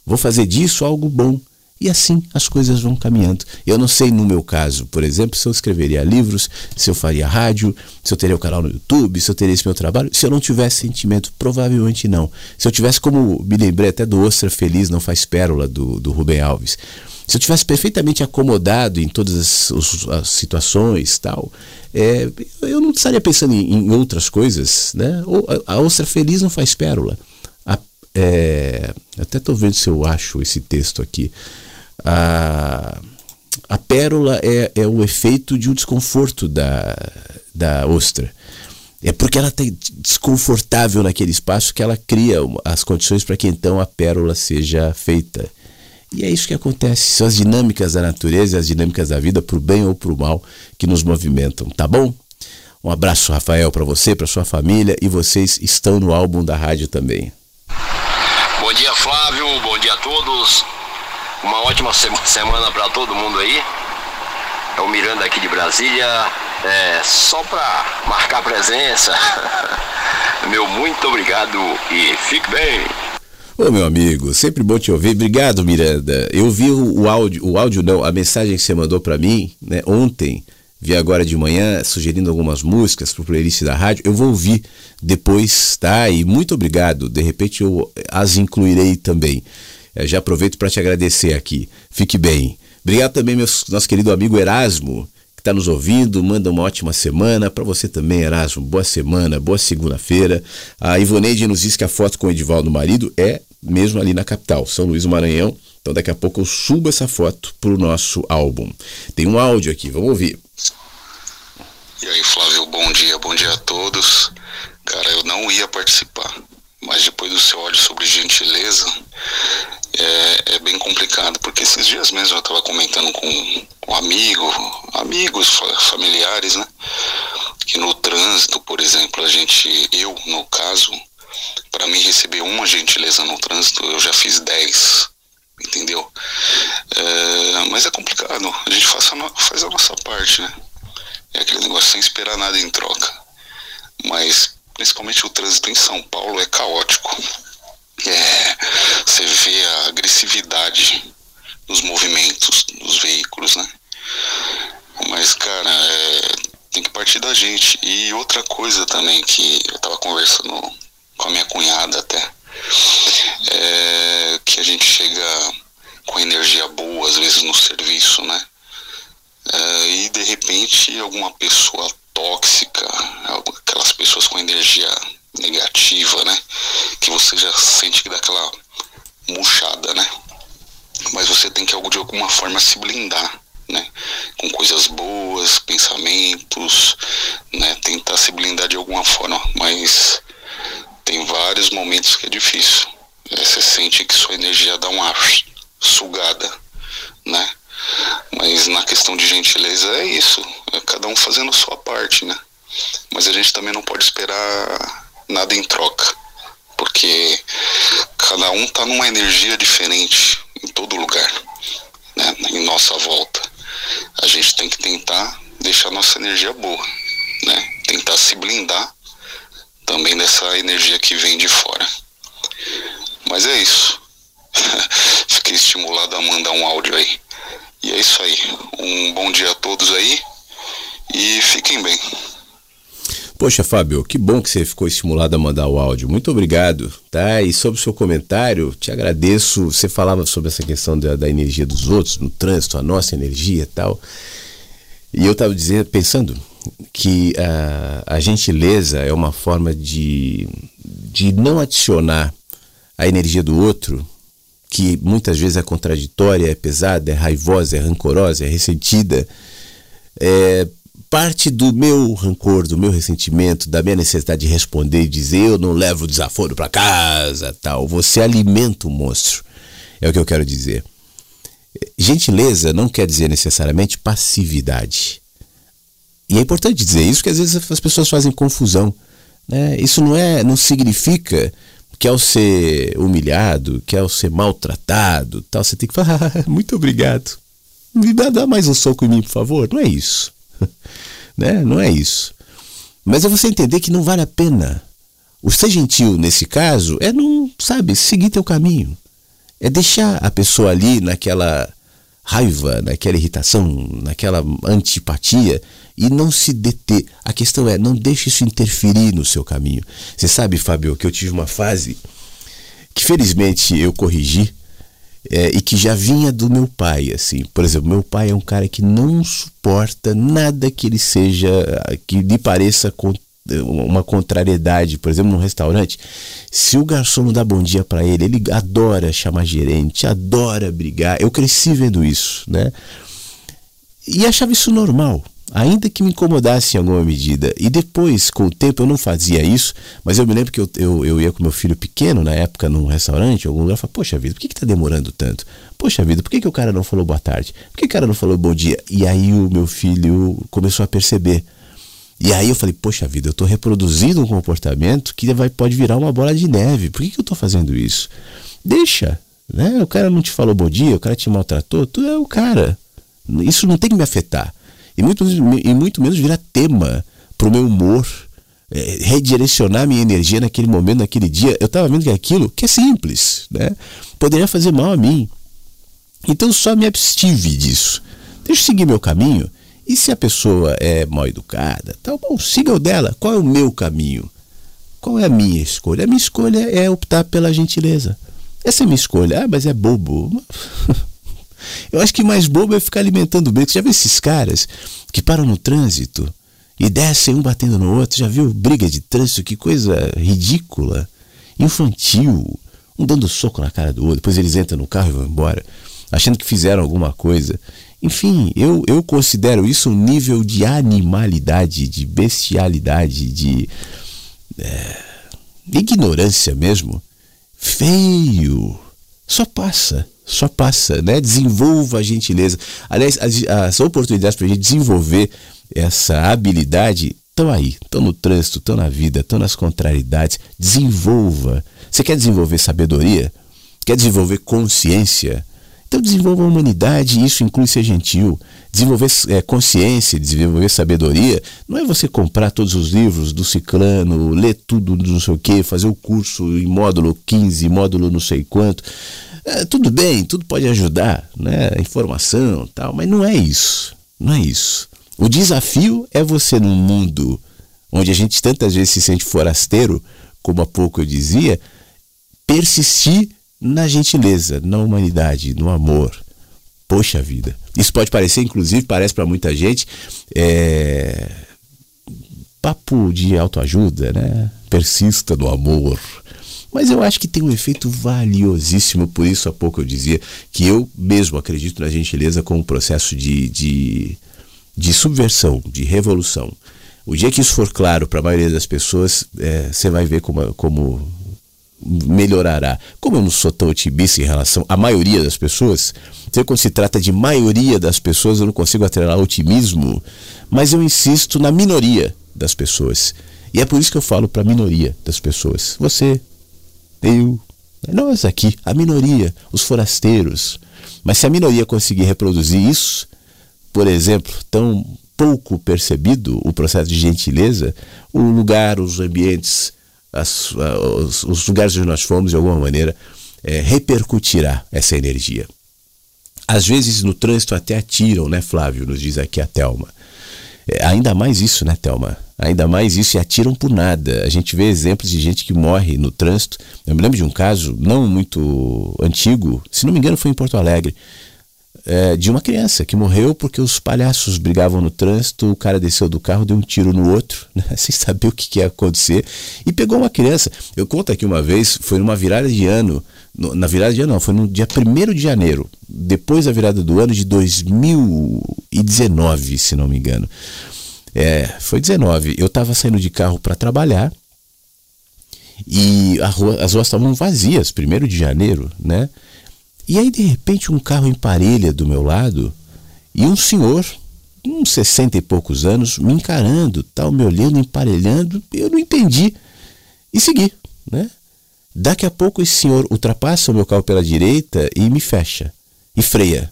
[SPEAKER 4] Vou fazer disso algo bom. E assim as coisas vão caminhando. Eu não sei, no meu caso, por exemplo, se eu escreveria livros, se eu faria rádio, se eu teria o um canal no YouTube, se eu teria esse meu trabalho. Se eu não tivesse sentimento, provavelmente não. Se eu tivesse, como me lembrei até do Ostra Feliz Não Faz Pérola, do, do Rubem Alves. Se eu tivesse perfeitamente acomodado em todas as, as situações tal, é, eu não estaria pensando em, em outras coisas, né? A, a ostra feliz não faz pérola. A, é, até estou vendo se eu acho esse texto aqui. A, a pérola é, é o efeito de um desconforto da, da ostra. É porque ela está desconfortável naquele espaço que ela cria as condições para que então a pérola seja feita. E é isso que acontece. São as dinâmicas da natureza as dinâmicas da vida, para o bem ou para o mal, que nos movimentam, tá bom? Um abraço, Rafael, para você, para sua família e vocês estão no álbum da rádio também.
[SPEAKER 15] Bom dia, Flávio. Bom dia a todos. Uma ótima semana para todo mundo aí. É o Miranda aqui de Brasília. É, só para marcar presença. Meu muito obrigado e fique bem.
[SPEAKER 4] Ô meu amigo, sempre bom te ouvir. Obrigado, Miranda. Eu vi o, o áudio, o áudio não, a mensagem que você mandou para mim, né, ontem, vi agora de manhã, sugerindo algumas músicas pro playlist da rádio. Eu vou ouvir depois, tá? E muito obrigado. De repente eu as incluirei também. Eu já aproveito para te agradecer aqui. Fique bem. Obrigado também, meu, nosso querido amigo Erasmo, que está nos ouvindo. Manda uma ótima semana. Para você também, Erasmo. Boa semana, boa segunda-feira. A Ivoneide nos diz que a foto com o Edivaldo, marido, é mesmo ali na capital, São Luís do Maranhão. Então daqui a pouco eu subo essa foto para o nosso álbum. Tem um áudio aqui, vamos ouvir.
[SPEAKER 16] E aí, Flávio, bom dia, bom dia a todos. Cara, eu não ia participar, mas depois do seu áudio sobre gentileza, é, é, bem complicado, porque esses dias mesmo eu estava comentando com um amigo, amigos, familiares, né? Que no trânsito, por exemplo, a gente, eu no caso, para mim receber uma gentileza no trânsito, eu já fiz dez, entendeu? É, mas é complicado, a gente faz a, faz a nossa parte, né? É aquele negócio sem esperar nada em troca. Mas principalmente o trânsito em São Paulo é caótico. É, você vê a agressividade nos movimentos dos veículos, né? Mas, cara, é, tem que partir da gente. E outra coisa também que eu tava conversando com a minha cunhada até, é que a gente chega com energia boa, às vezes, no serviço, né? Uh, e de repente alguma pessoa tóxica, aquelas pessoas com energia negativa, né? Que você já sente que dá aquela murchada, né? Mas você tem que de alguma forma se blindar, né? Com coisas boas, pensamentos, né? Tentar se blindar de alguma forma, mas vários momentos que é difícil. É, você sente que sua energia dá uma sugada, né? Mas na questão de gentileza é isso, é cada um fazendo a sua parte, né? Mas a gente também não pode esperar nada em troca, porque cada um tá numa energia diferente em todo lugar, né? Em nossa volta. A gente tem que tentar deixar nossa energia boa, né? Tentar se blindar também dessa energia que vem de fora. Mas é isso. Fiquei estimulado a mandar um áudio aí. E é isso aí. Um bom dia a todos aí e fiquem bem.
[SPEAKER 4] Poxa, Fábio, que bom que você ficou estimulado a mandar o áudio. Muito obrigado, tá? E sobre o seu comentário, te agradeço. Você falava sobre essa questão da, da energia dos outros, no trânsito, a nossa energia e tal. E eu estava dizendo, pensando que a, a gentileza é uma forma de, de não adicionar a energia do outro que muitas vezes é contraditória, é pesada, é raivosa, é rancorosa, é ressentida, é parte do meu rancor, do meu ressentimento, da minha necessidade de responder e dizer eu não levo desaforo para casa, tal. Você alimenta o monstro. É o que eu quero dizer. Gentileza não quer dizer necessariamente passividade. E é importante dizer isso, porque às vezes as pessoas fazem confusão. Né? Isso não é, não significa que ao ser humilhado, que ao ser maltratado, tal, você tem que falar, ah, muito obrigado. Me dá mais um soco em mim, por favor. Não é isso. né? Não é isso. Mas é você entender que não vale a pena. O ser gentil nesse caso é não, sabe, seguir teu caminho. É deixar a pessoa ali naquela raiva, naquela irritação, naquela antipatia e não se deter. A questão é, não deixe isso interferir no seu caminho. Você sabe, Fábio, que eu tive uma fase que felizmente eu corrigi é, e que já vinha do meu pai, assim. Por exemplo, meu pai é um cara que não suporta nada que ele seja, que lhe pareça uma contrariedade, por exemplo, num restaurante, se o garçom não dá bom dia para ele, ele adora chamar gerente, adora brigar. Eu cresci vendo isso, né? E achava isso normal, ainda que me incomodasse em alguma medida. E depois, com o tempo, eu não fazia isso, mas eu me lembro que eu, eu, eu ia com meu filho pequeno, na época, num restaurante, algum lugar, e falava, poxa vida, por que, que tá demorando tanto? Poxa vida, por que, que o cara não falou boa tarde? Por que o cara não falou bom dia? E aí o meu filho começou a perceber. E aí eu falei, poxa vida, eu estou reproduzindo um comportamento que vai, pode virar uma bola de neve. Por que, que eu estou fazendo isso? Deixa, né? O cara não te falou bom dia, o cara te maltratou, tu é o cara. Isso não tem que me afetar. E muito, e muito menos virar tema para o meu humor, é, redirecionar minha energia naquele momento, naquele dia. Eu estava vendo que aquilo, que é simples, né? poderia fazer mal a mim. Então só me abstive disso. Deixa eu seguir meu caminho. E se a pessoa é mal educada, tá bom, siga o dela. Qual é o meu caminho? Qual é a minha escolha? A minha escolha é optar pela gentileza. Essa é a minha escolha. Ah, mas é bobo. Eu acho que mais bobo é ficar alimentando o Você já viu esses caras que param no trânsito e descem um batendo no outro? Já viu briga de trânsito? Que coisa ridícula, infantil. Um dando soco na cara do outro. Depois eles entram no carro e vão embora, achando que fizeram alguma coisa. Enfim, eu, eu considero isso um nível de animalidade, de bestialidade, de é, ignorância mesmo. Feio. Só passa só passa, né? Desenvolva a gentileza. Aliás, as, as oportunidades para a gente desenvolver essa habilidade estão aí, estão no trânsito, estão na vida, estão nas contrariedades. Desenvolva. Você quer desenvolver sabedoria? Quer desenvolver consciência? Então desenvolva a humanidade, e isso inclui ser gentil. Desenvolver é, consciência, desenvolver sabedoria, não é você comprar todos os livros do ciclano, ler tudo não sei o que, fazer o curso em módulo 15, módulo não sei quanto. É, tudo bem, tudo pode ajudar, né? Informação tal, mas não é isso. Não é isso. O desafio é você num mundo onde a gente tantas vezes se sente forasteiro, como há pouco eu dizia, persistir na gentileza, na humanidade, no amor. Poxa vida. Isso pode parecer, inclusive, parece para muita gente, é... papo de autoajuda, né? Persista no amor. Mas eu acho que tem um efeito valiosíssimo, por isso há pouco eu dizia que eu mesmo acredito na gentileza como um processo de, de, de subversão, de revolução. O dia que isso for claro para a maioria das pessoas, é, você vai ver como, como melhorará. Como eu não sou tão otimista em relação à maioria das pessoas, quando se trata de maioria das pessoas, eu não consigo atrelar otimismo, mas eu insisto na minoria das pessoas. E é por isso que eu falo para a minoria das pessoas. Você, eu, nós aqui, a minoria, os forasteiros. Mas se a minoria conseguir reproduzir isso, por exemplo, tão pouco percebido o processo de gentileza, o lugar, os ambientes, as, os, os, lugares onde nós fomos, de alguma maneira, é, repercutirá essa energia. Às vezes no trânsito até atiram, né, Flávio? Nos diz aqui a Thelma. Ainda mais isso, né, Thelma? Ainda mais isso e atiram por nada. A gente vê exemplos de gente que morre no trânsito. Eu me lembro de um caso não muito antigo, se não me engano foi em Porto Alegre, é, de uma criança que morreu porque os palhaços brigavam no trânsito, o cara desceu do carro, deu um tiro no outro, né, sem saber o que, que ia acontecer, e pegou uma criança. Eu conto aqui uma vez, foi numa virada de ano, no, na virada de ano não, foi no dia 1 de janeiro, depois da virada do ano de 2019, se não me engano. É, foi 19. Eu estava saindo de carro para trabalhar e rua, as ruas estavam vazias, primeiro de janeiro, né? E aí, de repente, um carro emparelha do meu lado e um senhor, uns 60 e poucos anos, me encarando, tal, me olhando, emparelhando, eu não entendi. E segui, né? Daqui a pouco esse senhor ultrapassa o meu carro pela direita e me fecha. E freia.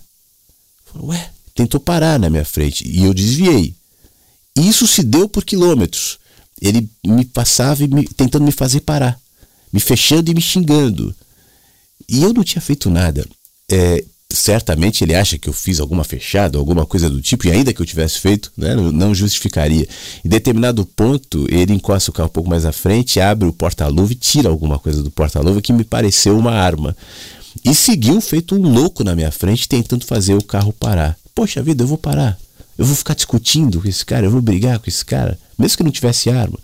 [SPEAKER 4] Ué, tentou parar na minha frente e eu desviei. E isso se deu por quilômetros. Ele me passava me, tentando me fazer parar, me fechando e me xingando. E eu não tinha feito nada. É, certamente ele acha que eu fiz alguma fechada, alguma coisa do tipo, e ainda que eu tivesse feito, né, não justificaria. Em determinado ponto, ele encosta o carro um pouco mais à frente, abre o porta-luva e tira alguma coisa do porta-luva que me pareceu uma arma. E seguiu feito um louco na minha frente, tentando fazer o carro parar. Poxa vida, eu vou parar. Eu vou ficar discutindo com esse cara, eu vou brigar com esse cara, mesmo que não tivesse arma.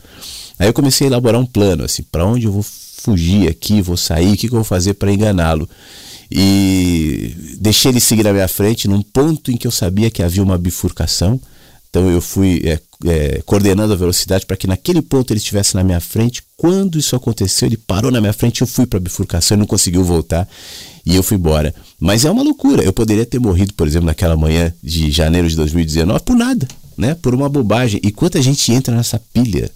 [SPEAKER 4] Aí eu comecei a elaborar um plano, assim, para onde eu vou fugir aqui, vou sair, o que, que eu vou fazer para enganá-lo. E deixei ele seguir na minha frente num ponto em que eu sabia que havia uma bifurcação. Então eu fui é, é, coordenando a velocidade para que naquele ponto ele estivesse na minha frente. Quando isso aconteceu, ele parou na minha frente, eu fui para a bifurcação e não conseguiu voltar e eu fui embora. Mas é uma loucura. Eu poderia ter morrido, por exemplo, naquela manhã de janeiro de 2019 por nada, né? Por uma bobagem. E quanta gente entra nessa pilha?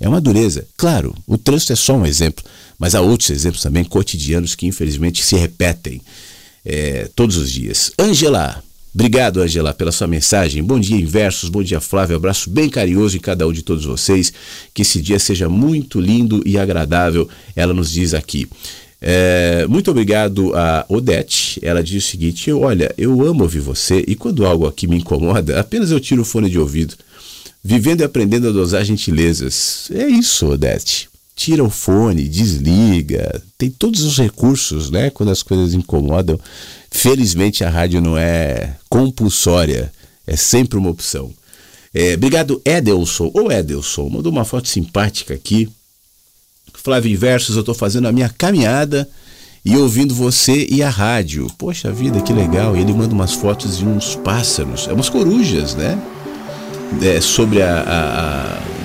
[SPEAKER 4] É uma dureza. Claro, o trânsito é só um exemplo, mas há outros exemplos também cotidianos que infelizmente se repetem é, todos os dias. Angela, Obrigado, Angela, pela sua mensagem. Bom dia, Inversos. Bom dia, Flávio. Abraço bem carinhoso em cada um de todos vocês. Que esse dia seja muito lindo e agradável. Ela nos diz aqui. É, muito obrigado a Odete. Ela diz o seguinte: Olha, eu amo ouvir você e quando algo aqui me incomoda, apenas eu tiro o fone de ouvido. Vivendo e aprendendo a dosar gentilezas. É isso, Odete. Tira o fone, desliga. Tem todos os recursos, né? Quando as coisas incomodam. Felizmente a rádio não é compulsória, é sempre uma opção. É, obrigado, Edelson. Ô Edelson, mandou uma foto simpática aqui. Flávio Inversos, eu estou fazendo a minha caminhada e ouvindo você e a rádio. Poxa vida, que legal. Ele manda umas fotos de uns pássaros, é umas corujas, né? É, sobre a, a, a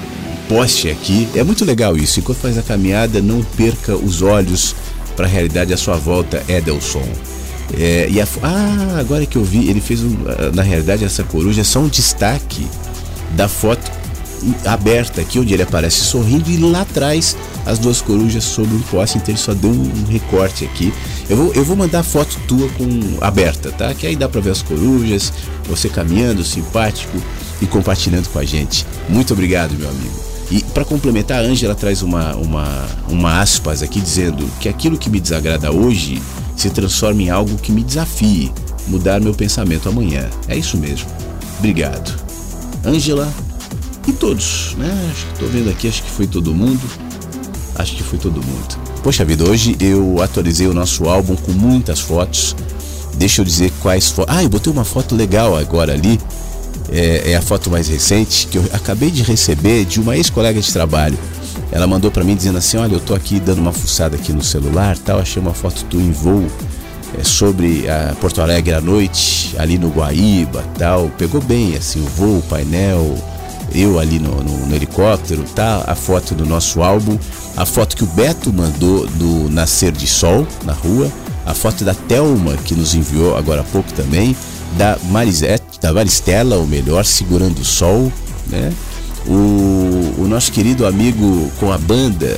[SPEAKER 4] poste aqui. É muito legal isso. Enquanto faz a caminhada, não perca os olhos para a realidade à sua volta, Edelson. É, e a, ah, agora que eu vi, ele fez um, na realidade essa coruja é só um destaque da foto aberta aqui, onde ele aparece sorrindo, e lá atrás as duas corujas sobre um poste, então ele só deu um recorte aqui. Eu vou, eu vou mandar a foto tua com aberta, tá? Que aí dá pra ver as corujas, você caminhando, simpático e compartilhando com a gente. Muito obrigado, meu amigo. E para complementar, a Ângela traz uma, uma, uma aspas aqui dizendo que aquilo que me desagrada hoje se transforma em algo que me desafie, mudar meu pensamento amanhã. É isso mesmo. Obrigado. Ângela e todos, né? Acho que estou vendo aqui, acho que foi todo mundo. Acho que foi todo mundo. Poxa vida, hoje eu atualizei o nosso álbum com muitas fotos. Deixa eu dizer quais fotos. Ah, eu botei uma foto legal agora ali. É, é a foto mais recente que eu acabei de receber de uma ex-colega de trabalho. Ela mandou para mim dizendo assim: Olha, eu tô aqui dando uma fuçada aqui no celular, tal. Achei uma foto tu em voo é, sobre a Porto Alegre à noite, ali no Guaíba, tal. Pegou bem assim o voo, o painel, eu ali no, no, no, helicóptero, tá? A foto do nosso álbum, a foto que o Beto mandou do nascer de sol na rua, a foto da Telma que nos enviou agora há pouco também, da Marisette, da Maristela, ou melhor, segurando o sol, né? o, o nosso querido amigo com a banda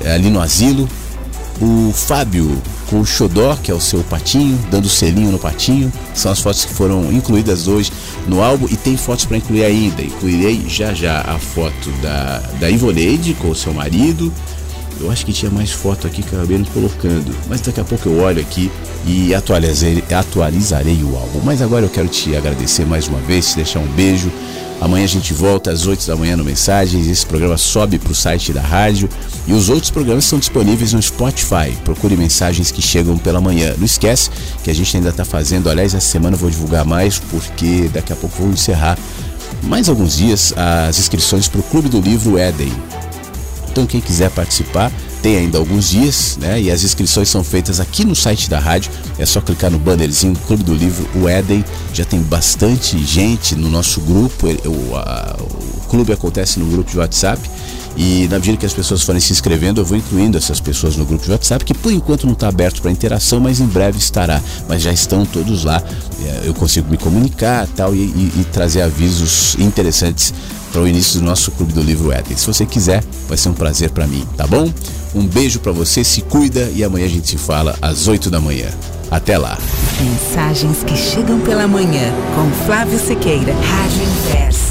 [SPEAKER 4] é, ali no asilo, o Fábio com o Xodó, que é o seu patinho, dando selinho no patinho. São as fotos que foram incluídas hoje no álbum e tem fotos para incluir ainda. Incluirei já já a foto da, da Ivoneide com o seu marido. Eu acho que tinha mais foto aqui que eu acabei não colocando, mas daqui a pouco eu olho aqui e atualizarei, atualizarei o álbum. Mas agora eu quero te agradecer mais uma vez, te deixar um beijo Amanhã a gente volta às 8 da manhã no Mensagens. Esse programa sobe para o site da rádio e os outros programas estão disponíveis no Spotify. Procure mensagens que chegam pela manhã. Não esquece que a gente ainda está fazendo. Aliás, essa semana eu vou divulgar mais porque daqui a pouco vou encerrar mais alguns dias as inscrições para o Clube do Livro Éden. Então, quem quiser participar, tem ainda alguns dias, né? E as inscrições são feitas aqui no site da rádio. É só clicar no bannerzinho Clube do Livro, o Éden. Já tem bastante gente no nosso grupo. O, a, o clube acontece no grupo de WhatsApp. E na medida que as pessoas forem se inscrevendo, eu vou incluindo essas pessoas no grupo de WhatsApp, que por enquanto não está aberto para interação, mas em breve estará. Mas já estão todos lá. É, eu consigo me comunicar tal, e, e, e trazer avisos interessantes para o início do nosso Clube do Livro Éden. Se você quiser, vai ser um prazer para mim, tá bom? Um beijo para você, se cuida e amanhã a gente se fala às 8 da manhã. Até lá.
[SPEAKER 3] Mensagens que chegam pela manhã com Flávio Sequeira, Rádio Inverso.